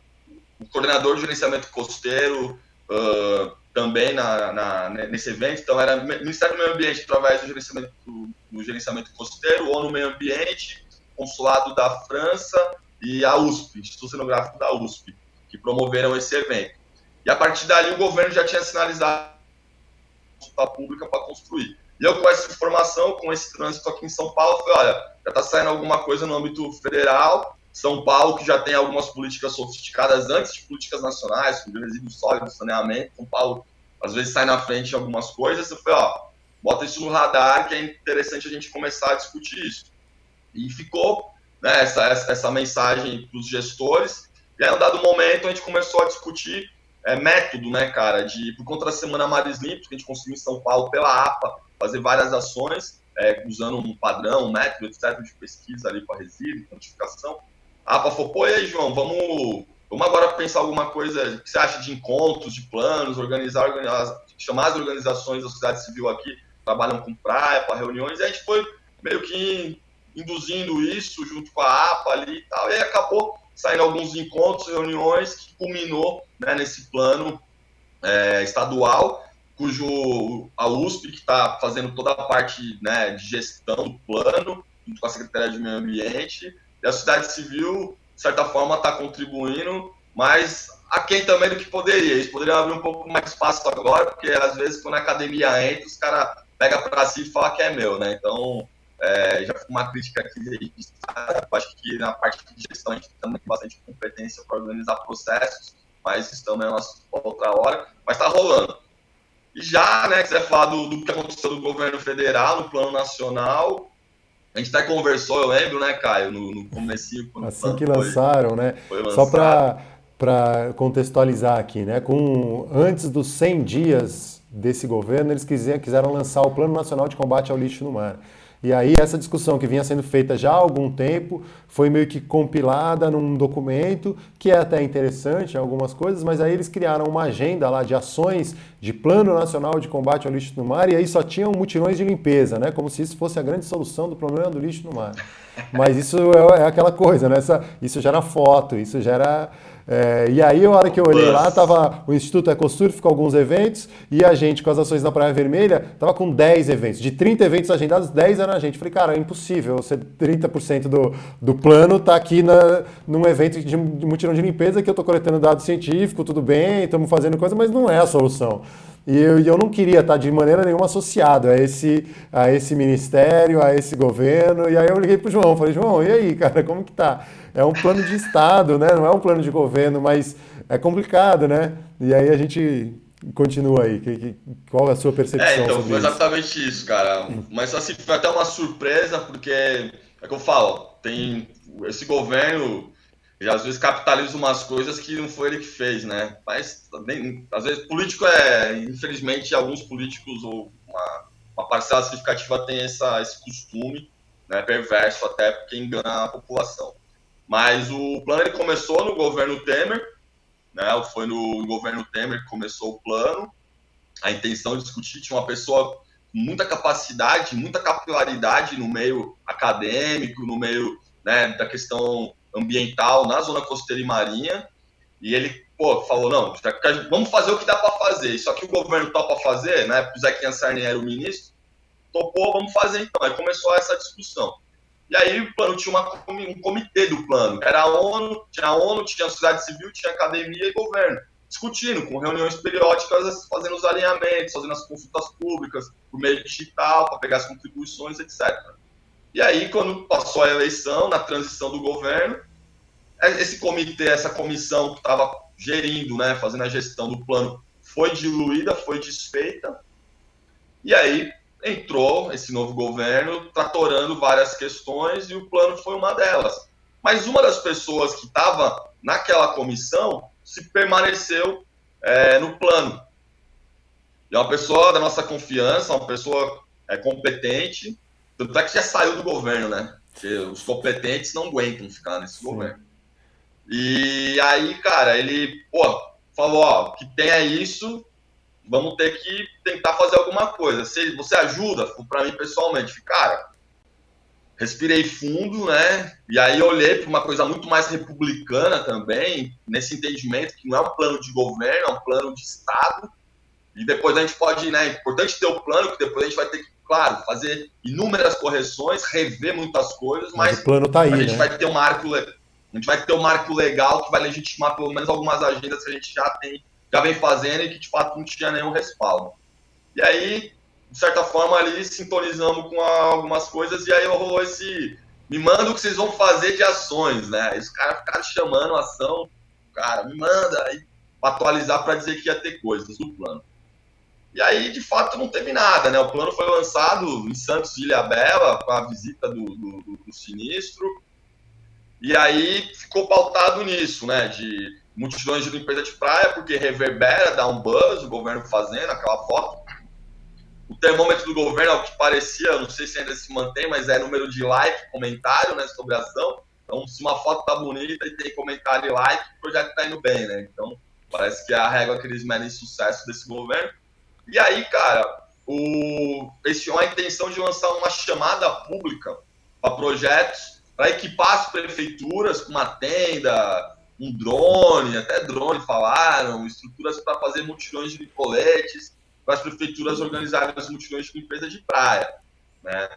o, coordenador de gerenciamento costeiro uh, também na, na, nesse evento, então era Ministério do Meio Ambiente através do gerenciamento, do, gerenciamento costeiro, ONU Meio Ambiente, Consulado da França e a USP, Instituto Oceanográfico da USP, que promoveram esse evento. E a partir dali o governo já tinha sinalizado a pública para construir. E eu, com essa informação, com esse trânsito aqui em São Paulo, falei: olha, já está saindo alguma coisa no âmbito federal. São Paulo, que já tem algumas políticas sofisticadas antes de políticas nacionais, com resíduos sólidos, saneamento. São Paulo, às vezes, sai na frente em algumas coisas. Eu falei: ó, bota isso no radar, que é interessante a gente começar a discutir isso. E ficou né, essa, essa mensagem para os gestores. E aí, um dado momento, a gente começou a discutir é, método, né, cara, de por conta da Semana Mares Limpos, que a gente conseguiu em São Paulo pela APA, fazer várias ações é, usando um padrão, um método, etc., de pesquisa ali para resíduo, quantificação. A APA falou, pô, e aí, João, vamos, vamos agora pensar alguma coisa que você acha de encontros, de planos, organizar, organizar chamar as organizações da sociedade civil aqui, trabalham com praia, para reuniões, e a gente foi meio que induzindo isso junto com a APA ali e tal, e aí acabou saindo alguns encontros, reuniões, que culminou né, nesse plano é, estadual, cujo a USP, que está fazendo toda a parte né, de gestão do plano, junto com a Secretaria de Meio Ambiente, e a sociedade civil, de certa forma, está contribuindo, mas a quem também do que poderia. Eles poderiam abrir um pouco mais espaço agora, porque às vezes quando a academia entra, os caras pegam para si e falam que é meu, né? Então, é, já foi uma crítica aqui. Acho que na parte de gestão a gente também tem bastante competência para organizar processos, mas isso também é uma outra hora. Mas está rolando. Já, né, quiser falar do, do que aconteceu no governo federal, no plano nacional, a gente até conversou, eu lembro, né, Caio, no, no comecinho. Assim que lançaram, foi, né? Foi Só para para contextualizar aqui, né? Com antes dos 100 dias desse governo, eles quiseram, quiseram lançar o Plano Nacional de Combate ao Lixo no Mar. E aí essa discussão que vinha sendo feita já há algum tempo foi meio que compilada num documento que é até interessante em algumas coisas, mas aí eles criaram uma agenda lá de ações de Plano Nacional de Combate ao Lixo no Mar e aí só tinham mutirões de limpeza, né? Como se isso fosse a grande solução do problema do lixo no mar. Mas isso é, é aquela coisa, né? Essa, isso gera foto, isso gera é, e aí, a hora que eu olhei lá, tava o Instituto Ecosurf com alguns eventos e a gente, com as ações da Praia Vermelha, tava com 10 eventos. De 30 eventos agendados, 10 eram a gente. Falei, cara, é impossível. Você, 30% do, do plano tá aqui na, num evento de, de mutirão de limpeza que eu tô coletando dados científicos, tudo bem, estamos fazendo coisa, mas não é a solução. E eu, eu, não queria estar de maneira nenhuma associado a esse, a esse ministério, a esse governo. E aí eu liguei para o João, falei, João, e aí, cara, como que tá? É um plano de Estado, né? Não é um plano de governo, mas é complicado, né? E aí a gente continua aí. Que, que, qual é a sua percepção? É, então, foi exatamente isso? isso, cara. Mas assim, foi até uma surpresa, porque é que eu falo, tem esse governo e às vezes capitaliza umas coisas que não foi ele que fez, né? Mas nem, às vezes político é, infelizmente, alguns políticos ou uma, uma parcela significativa tem essa, esse costume, né, perverso até porque engana a população. Mas o plano ele começou no governo Temer, né? Foi no governo Temer que começou o plano. A intenção de discutir tinha uma pessoa com muita capacidade, muita capilaridade no meio acadêmico, no meio né, da questão ambiental na zona costeira e marinha. E ele, pô, falou, não, vamos fazer o que dá para fazer. Só que o governo topa fazer, né? O Zequinha Sarney era o ministro, topou, vamos fazer então. Aí começou essa discussão. E aí o plano tinha uma, um comitê do plano. Era a ONU, tinha a ONU, tinha a sociedade civil, tinha academia e governo. Discutindo, com reuniões periódicas, fazendo os alinhamentos, fazendo as consultas públicas, por meio digital, para pegar as contribuições, etc. E aí, quando passou a eleição, na transição do governo, esse comitê, essa comissão que estava gerindo, né, fazendo a gestão do plano, foi diluída, foi desfeita. E aí entrou esse novo governo tratorando várias questões e o plano foi uma delas. Mas uma das pessoas que estava naquela comissão se permaneceu é, no plano. E é uma pessoa da nossa confiança, uma pessoa é, competente, tanto é que já saiu do governo, né? Porque os competentes não aguentam ficar nesse Sim. governo. E aí, cara, ele, pô, falou, ó, que tenha isso, vamos ter que tentar fazer alguma coisa. Se você ajuda, para mim pessoalmente, cara, respirei fundo, né? E aí olhei para uma coisa muito mais republicana também, nesse entendimento que não é um plano de governo, é um plano de Estado. E depois a gente pode, né? É importante ter o plano, que depois a gente vai ter que, claro, fazer inúmeras correções, rever muitas coisas, mas, mas o plano tá aí, a gente né? vai ter um marco a gente vai ter um marco legal que vai legitimar pelo menos algumas agendas que a gente já tem, já vem fazendo e que de fato não tinha nenhum respaldo. E aí, de certa forma, ali sintonizamos com algumas coisas e aí rolou esse. Me manda o que vocês vão fazer de ações, né? Aí os caras ficaram chamando a ação, cara, me manda aí para atualizar para dizer que ia ter coisas do plano. E aí, de fato, não teve nada, né? O plano foi lançado em Santos de Ilha Bela, com a visita do, do, do sinistro. E aí ficou pautado nisso, né? De multidões de limpeza de praia, porque reverbera, dá um buzz, o governo fazendo aquela foto. O termômetro do governo, ao que parecia, não sei se ainda se mantém, mas é número de like, comentário né, sobre a ação. Então, se uma foto tá bonita e tem comentário e like, o projeto tá indo bem, né? Então, parece que é a régua que eles medem sucesso desse governo. E aí, cara, o... eles tinham a intenção de lançar uma chamada pública para projetos para equipar as prefeituras com uma tenda, um drone, até drone falaram, estruturas para fazer mutirões de coletes, para as prefeituras organizarem as mutirões de limpeza de praia. Né?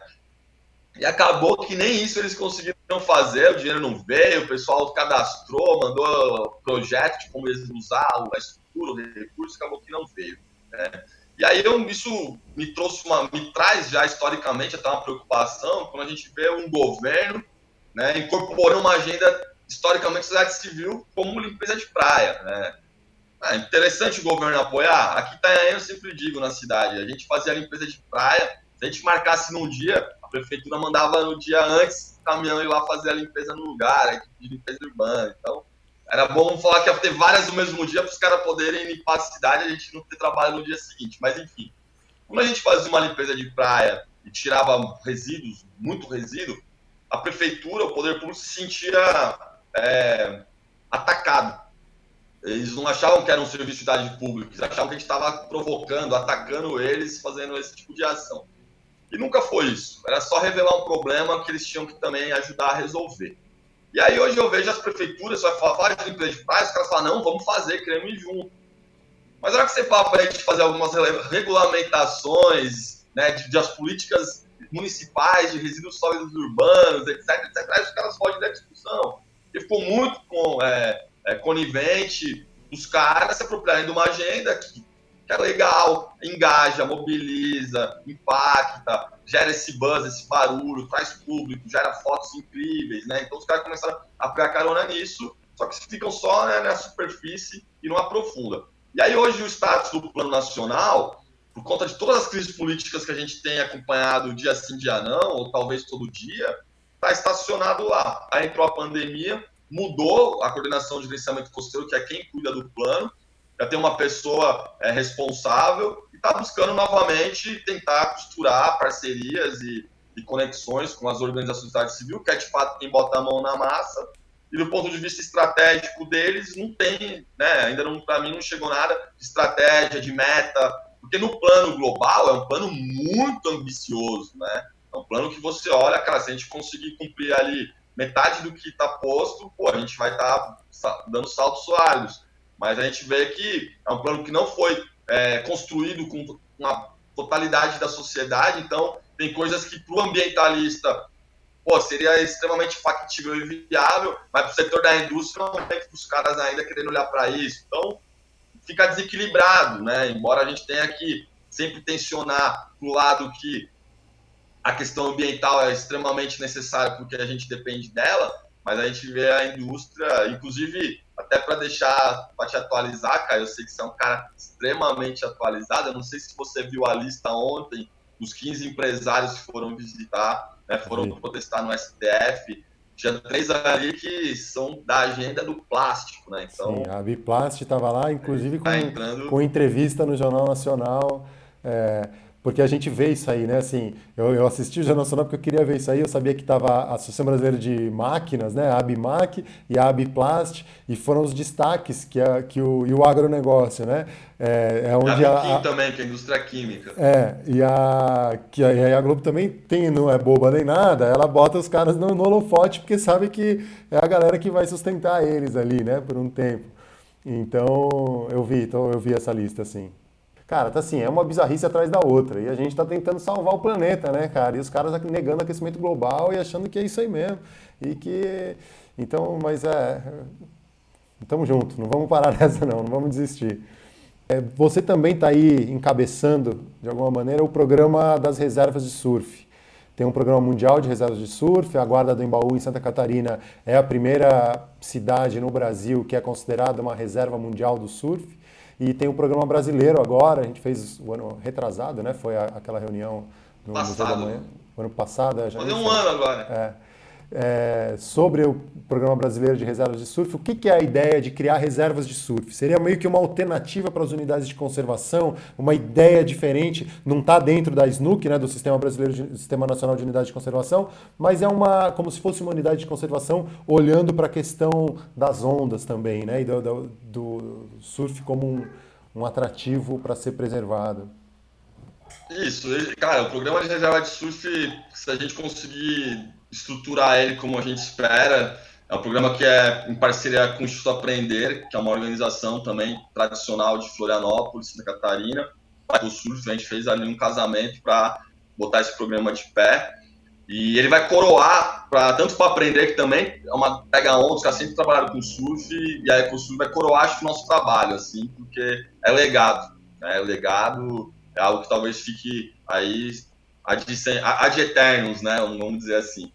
E acabou que nem isso eles conseguiram fazer, o dinheiro não veio, o pessoal cadastrou, mandou projeto de como eles usar a estrutura, o recurso, acabou que não veio. Né? E aí eu, isso me trouxe uma, me traz já historicamente até uma preocupação quando a gente vê um governo né, incorporando uma agenda historicamente da sociedade civil como limpeza de praia. Né? É interessante o governo apoiar. Aqui tá eu sempre digo na cidade, a gente fazia a limpeza de praia, se a gente marcasse num dia, a prefeitura mandava no dia antes o caminhão ir lá fazer a limpeza no lugar, de limpeza urbana. Então, era bom falar que ia ter várias no mesmo dia para os caras poderem limpar a cidade e a gente não ter trabalho no dia seguinte. Mas enfim, quando a gente fazia uma limpeza de praia e tirava resíduos, muito resíduo, a prefeitura, o poder público se sentia é, atacado. Eles não achavam que era um serviço de idade pública, eles achavam que a gente estava provocando, atacando eles, fazendo esse tipo de ação. E nunca foi isso. Era só revelar um problema que eles tinham que também ajudar a resolver. E aí hoje eu vejo as prefeituras, vai falar de limpeza de praia, os caras falam, não, vamos fazer, queremos ir junto. Mas na hora que você fala para a gente fazer algumas regulamentações, né, de, de, as políticas municipais de resíduos sólidos urbanos, etc, etc, aí os caras fogem da discussão. E ficou muito com, é, é, conivente os caras se apropriarem de uma agenda que, que é legal, engaja, mobiliza, impacta, gera esse buzz, esse barulho, traz público, gera fotos incríveis, né? Então os caras começaram a pegar carona nisso, só que ficam só né, na superfície e não aprofunda. E aí hoje o status do plano nacional, por conta de todas as crises políticas que a gente tem acompanhado dia sim, dia não, ou talvez todo dia, está estacionado lá. Aí entrou a pandemia, mudou a coordenação de gerenciamento costeiro, que é quem cuida do plano, já tem uma pessoa é, responsável e está buscando novamente tentar costurar parcerias e, e, conexões com as organizações da sociedade civil, que é de fato quem bota a mão na massa. E do ponto de vista estratégico deles, não tem, né, ainda para mim, não chegou nada de estratégia, de meta, porque no plano global é um plano muito ambicioso, né? É um plano que você olha, cara, se a gente conseguir cumprir ali metade do que está posto, pô, a gente vai estar tá dando saltos largos. Mas a gente vê que é um plano que não foi é, construído com, a totalidade da sociedade, então tem coisas que para o ambientalista pô, seria extremamente factível e viável, mas para o setor da indústria não tem os caras ainda querendo olhar para isso. Então fica desequilibrado, né? Embora a gente tenha que sempre tensionar para o lado que a questão ambiental é extremamente necessária porque a gente depende dela, mas a gente vê a indústria, inclusive, até para deixar, para te atualizar, cara, eu sei que você é um cara extremamente atualizado, eu não sei se você viu a lista ontem dos 15 empresários que foram visitar, né, foram Sim. protestar no STF, tinha três ali que são da agenda do plástico, né? Então, Sim, a Biplast estava lá, inclusive tá com, entrando... com entrevista no Jornal Nacional. É, porque a gente vê isso aí, né? Assim, eu, eu assisti o Jornal Nacional porque eu queria ver isso aí, eu sabia que estava a Associação Brasileira de Máquinas, né? A Abimac e a Abiplast, e foram os destaques que, a, que o, e o agronegócio, né? É, é onde a, a, também, que é a indústria química. É, e a, que a, a Globo também tem, não é boba nem nada, ela bota os caras no, no holofote porque sabe que é a galera que vai sustentar eles ali, né? Por um tempo. Então, eu vi, então eu vi essa lista, assim. Cara, tá assim, é uma bizarrice atrás da outra. E a gente tá tentando salvar o planeta, né, cara? E os caras negando aquecimento global e achando que é isso aí mesmo. E que. Então, mas é. Tamo junto, não vamos parar nessa, não, não vamos desistir. É, você também está aí encabeçando, de alguma maneira, o programa das reservas de surf. Tem um programa mundial de reservas de surf. A Guarda do Embaú, em Santa Catarina, é a primeira cidade no Brasil que é considerada uma reserva mundial do surf. E tem o programa brasileiro agora, a gente fez o ano retrasado, né? Foi a, aquela reunião no Museu da Manhã. O ano passado. É, já Fazer um ano agora. É é, sobre o Programa Brasileiro de Reservas de Surf, o que, que, é a ideia de criar reservas de surf? Seria meio que uma alternativa para as unidades de conservação, uma ideia diferente, não está dentro da SNUC, né, do Sistema Brasileiro de, Sistema Nacional de Unidade de Conservação, mas é uma como se fosse uma unidade de conservação olhando para a questão das ondas também, né, e do, do, do surf como um, um atrativo para ser preservado. Isso, cara, o programa de reserva de surf, se a gente conseguir estruturar ele como a gente espera. É um programa que é em parceria com o Instituto Aprender, que é uma organização também tradicional de Florianópolis, Santa Catarina. O Surf, a gente fez ali um casamento para botar esse programa de pé. E ele vai coroar, pra, tanto para aprender que também é uma pega onda, os caras sempre trabalharam com surf, e a EcoSurf vai coroar acho, o nosso trabalho, assim, porque é legado. Né? É legado, é algo que talvez fique aí ad, ad eternos, né? Vamos dizer assim.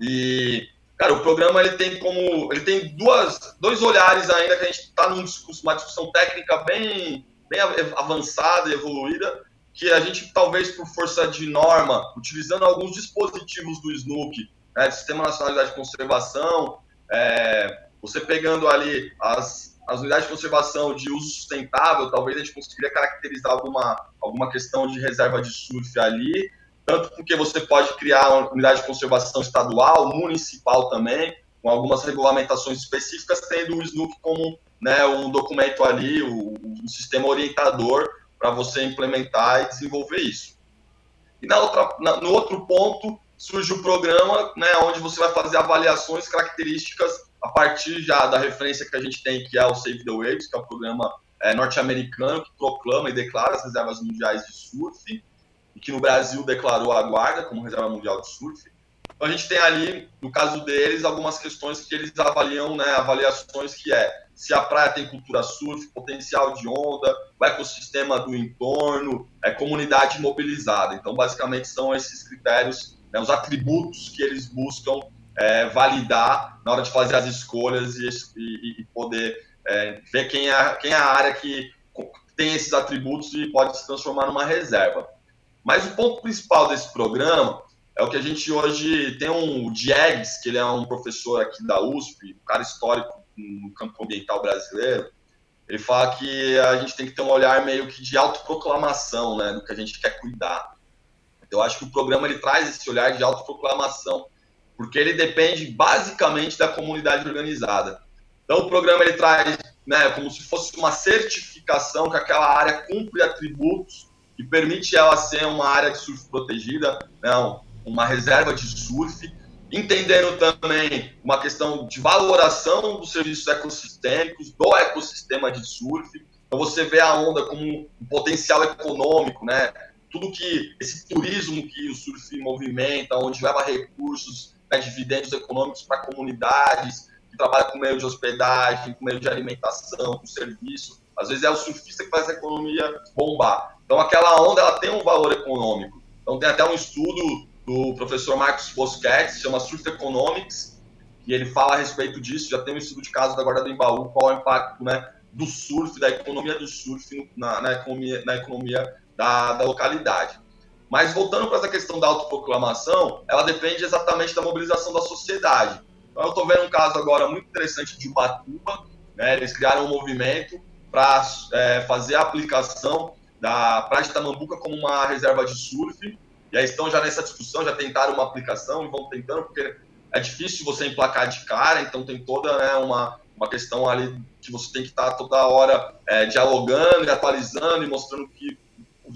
E, cara, o programa ele tem como. Ele tem duas, dois olhares ainda que a gente está numa discussão, uma discussão técnica bem, bem avançada evoluída que a gente, talvez por força de norma, utilizando alguns dispositivos do SNUC, né, Sistema Nacional de Conservação, é, você pegando ali as, as unidades de conservação de uso sustentável, talvez a gente conseguiria caracterizar alguma, alguma questão de reserva de surf ali, tanto porque você pode criar uma unidade de conservação estadual, municipal também, com algumas regulamentações específicas, tendo o SNUC como né, um documento ali, um sistema orientador para você implementar e desenvolver isso. E na outra, na, no outro ponto surge o programa, né, onde você vai fazer avaliações características a partir já da referência que a gente tem, que é o Save the Waves, que é o programa é, norte-americano que proclama e declara as reservas mundiais de surf, e que no Brasil declarou a Guarda como reserva mundial de surf. Então a gente tem ali, no caso deles, algumas questões que eles avaliam, né, avaliações que é se a praia tem cultura surf, potencial de onda, o ecossistema do entorno, é comunidade mobilizada. Então, basicamente, são esses critérios, né, os atributos que eles buscam é, validar na hora de fazer as escolhas e, e, e poder é, ver quem é, quem é a área que tem esses atributos e pode se transformar numa reserva. Mas o ponto principal desse programa é o que a gente hoje tem um Diegues, que ele é um professor aqui da USP, um cara histórico no campo ambiental brasileiro, ele fala que a gente tem que ter um olhar meio que de autoproclamação, né, do que a gente quer cuidar. Eu acho que o programa ele traz esse olhar de autoproclamação, porque ele depende basicamente da comunidade organizada. Então, o programa ele traz, né, como se fosse uma certificação que aquela área cumpre atributos que permite ela ser uma área de surf protegida, né, uma reserva de surf, entendendo também uma questão de valoração dos serviços ecossistêmicos, do ecossistema de surf. Então você vê a onda como um potencial econômico, né? Tudo que esse turismo que o surf movimenta, onde leva recursos, né, dividendos econômicos para comunidades, que trabalha com meio de hospedagem, com meio de alimentação, com serviço. Às vezes é o surfista que faz a economia bombar. Então aquela onda ela tem um valor econômico. Então tem até um estudo do professor Marcos Boschetti, chama Surf Economics, e ele fala a respeito disso. Já tem um estudo de caso da Guarda do Embaú, qual é o impacto né, do surf, da economia do surf na, na economia, na economia da, da localidade. Mas voltando para essa questão da autoproclamação, ela depende exatamente da mobilização da sociedade. Então, eu estou vendo um caso agora muito interessante de Ubatuba, né, eles criaram um movimento para é, fazer a aplicação da Praia de Tamambuca como uma reserva de surf, e aí estão já nessa discussão, já tentaram uma aplicação e vão tentando, porque é difícil você emplacar de cara, então tem toda né, uma, uma questão ali que você tem que estar toda hora é, dialogando e atualizando e mostrando que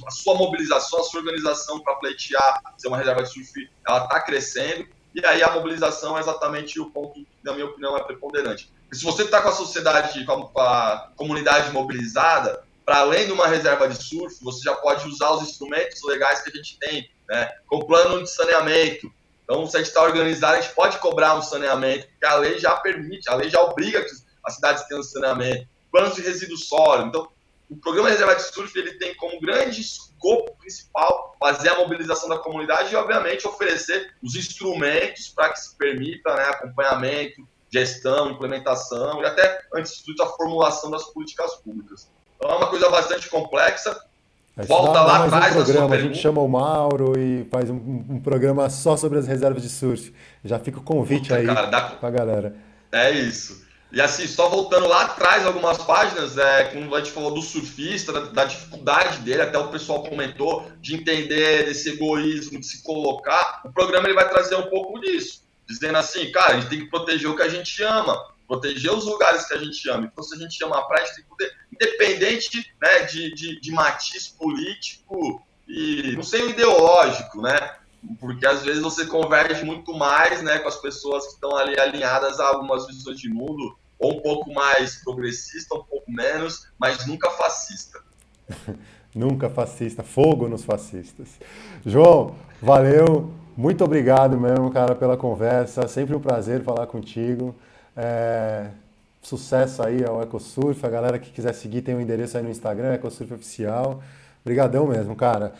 a sua mobilização, a sua organização para pleitear, ser uma reserva de surf, ela está crescendo, e aí a mobilização é exatamente o ponto que, na minha opinião, é preponderante. E se você está com a sociedade, com a comunidade mobilizada, para além de uma reserva de surf, você já pode usar os instrumentos legais que a gente tem, né? com plano de saneamento. Então, se a gente está organizado, a gente pode cobrar um saneamento, porque a lei já permite, a lei já obriga que as cidades tenham saneamento. Planos de resíduo sólido. Então, o programa reserva de surf ele tem como grande escopo principal fazer a mobilização da comunidade e, obviamente, oferecer os instrumentos para que se permita né, acompanhamento, gestão, implementação e até, antes de tudo, a formulação das políticas públicas. Então é uma coisa bastante complexa. Volta dá, lá atrás um programa, A gente chama o Mauro e faz um, um, programa só sobre as reservas de surf. Já fica o convite Puta, aí para dá... a galera. É isso. E assim, só voltando lá atrás, algumas páginas, é, quando a gente falou do surfista, da, da, dificuldade dele, até o pessoal comentou, de entender desse egoísmo, de se colocar, o programa ele vai trazer um pouco disso. Dizendo assim, cara, a gente tem que proteger o que a gente ama proteger os lugares que a gente ama. Então, se a gente ama a praia, a gente tem que poder, independente né, de, de, de matiz político e não sei ideológico, né? Porque às vezes você converge muito mais né, com as pessoas que estão ali alinhadas a algumas visões de mundo, ou um pouco mais progressista, um pouco menos, mas nunca fascista. nunca fascista, fogo nos fascistas. João, valeu. Muito obrigado mesmo, cara, pela conversa. Sempre um prazer falar contigo. É... Sucesso aí ao EcoSurf. A galera que quiser seguir tem o um endereço aí no Instagram, EcoSurf Oficial. Obrigadão mesmo, cara.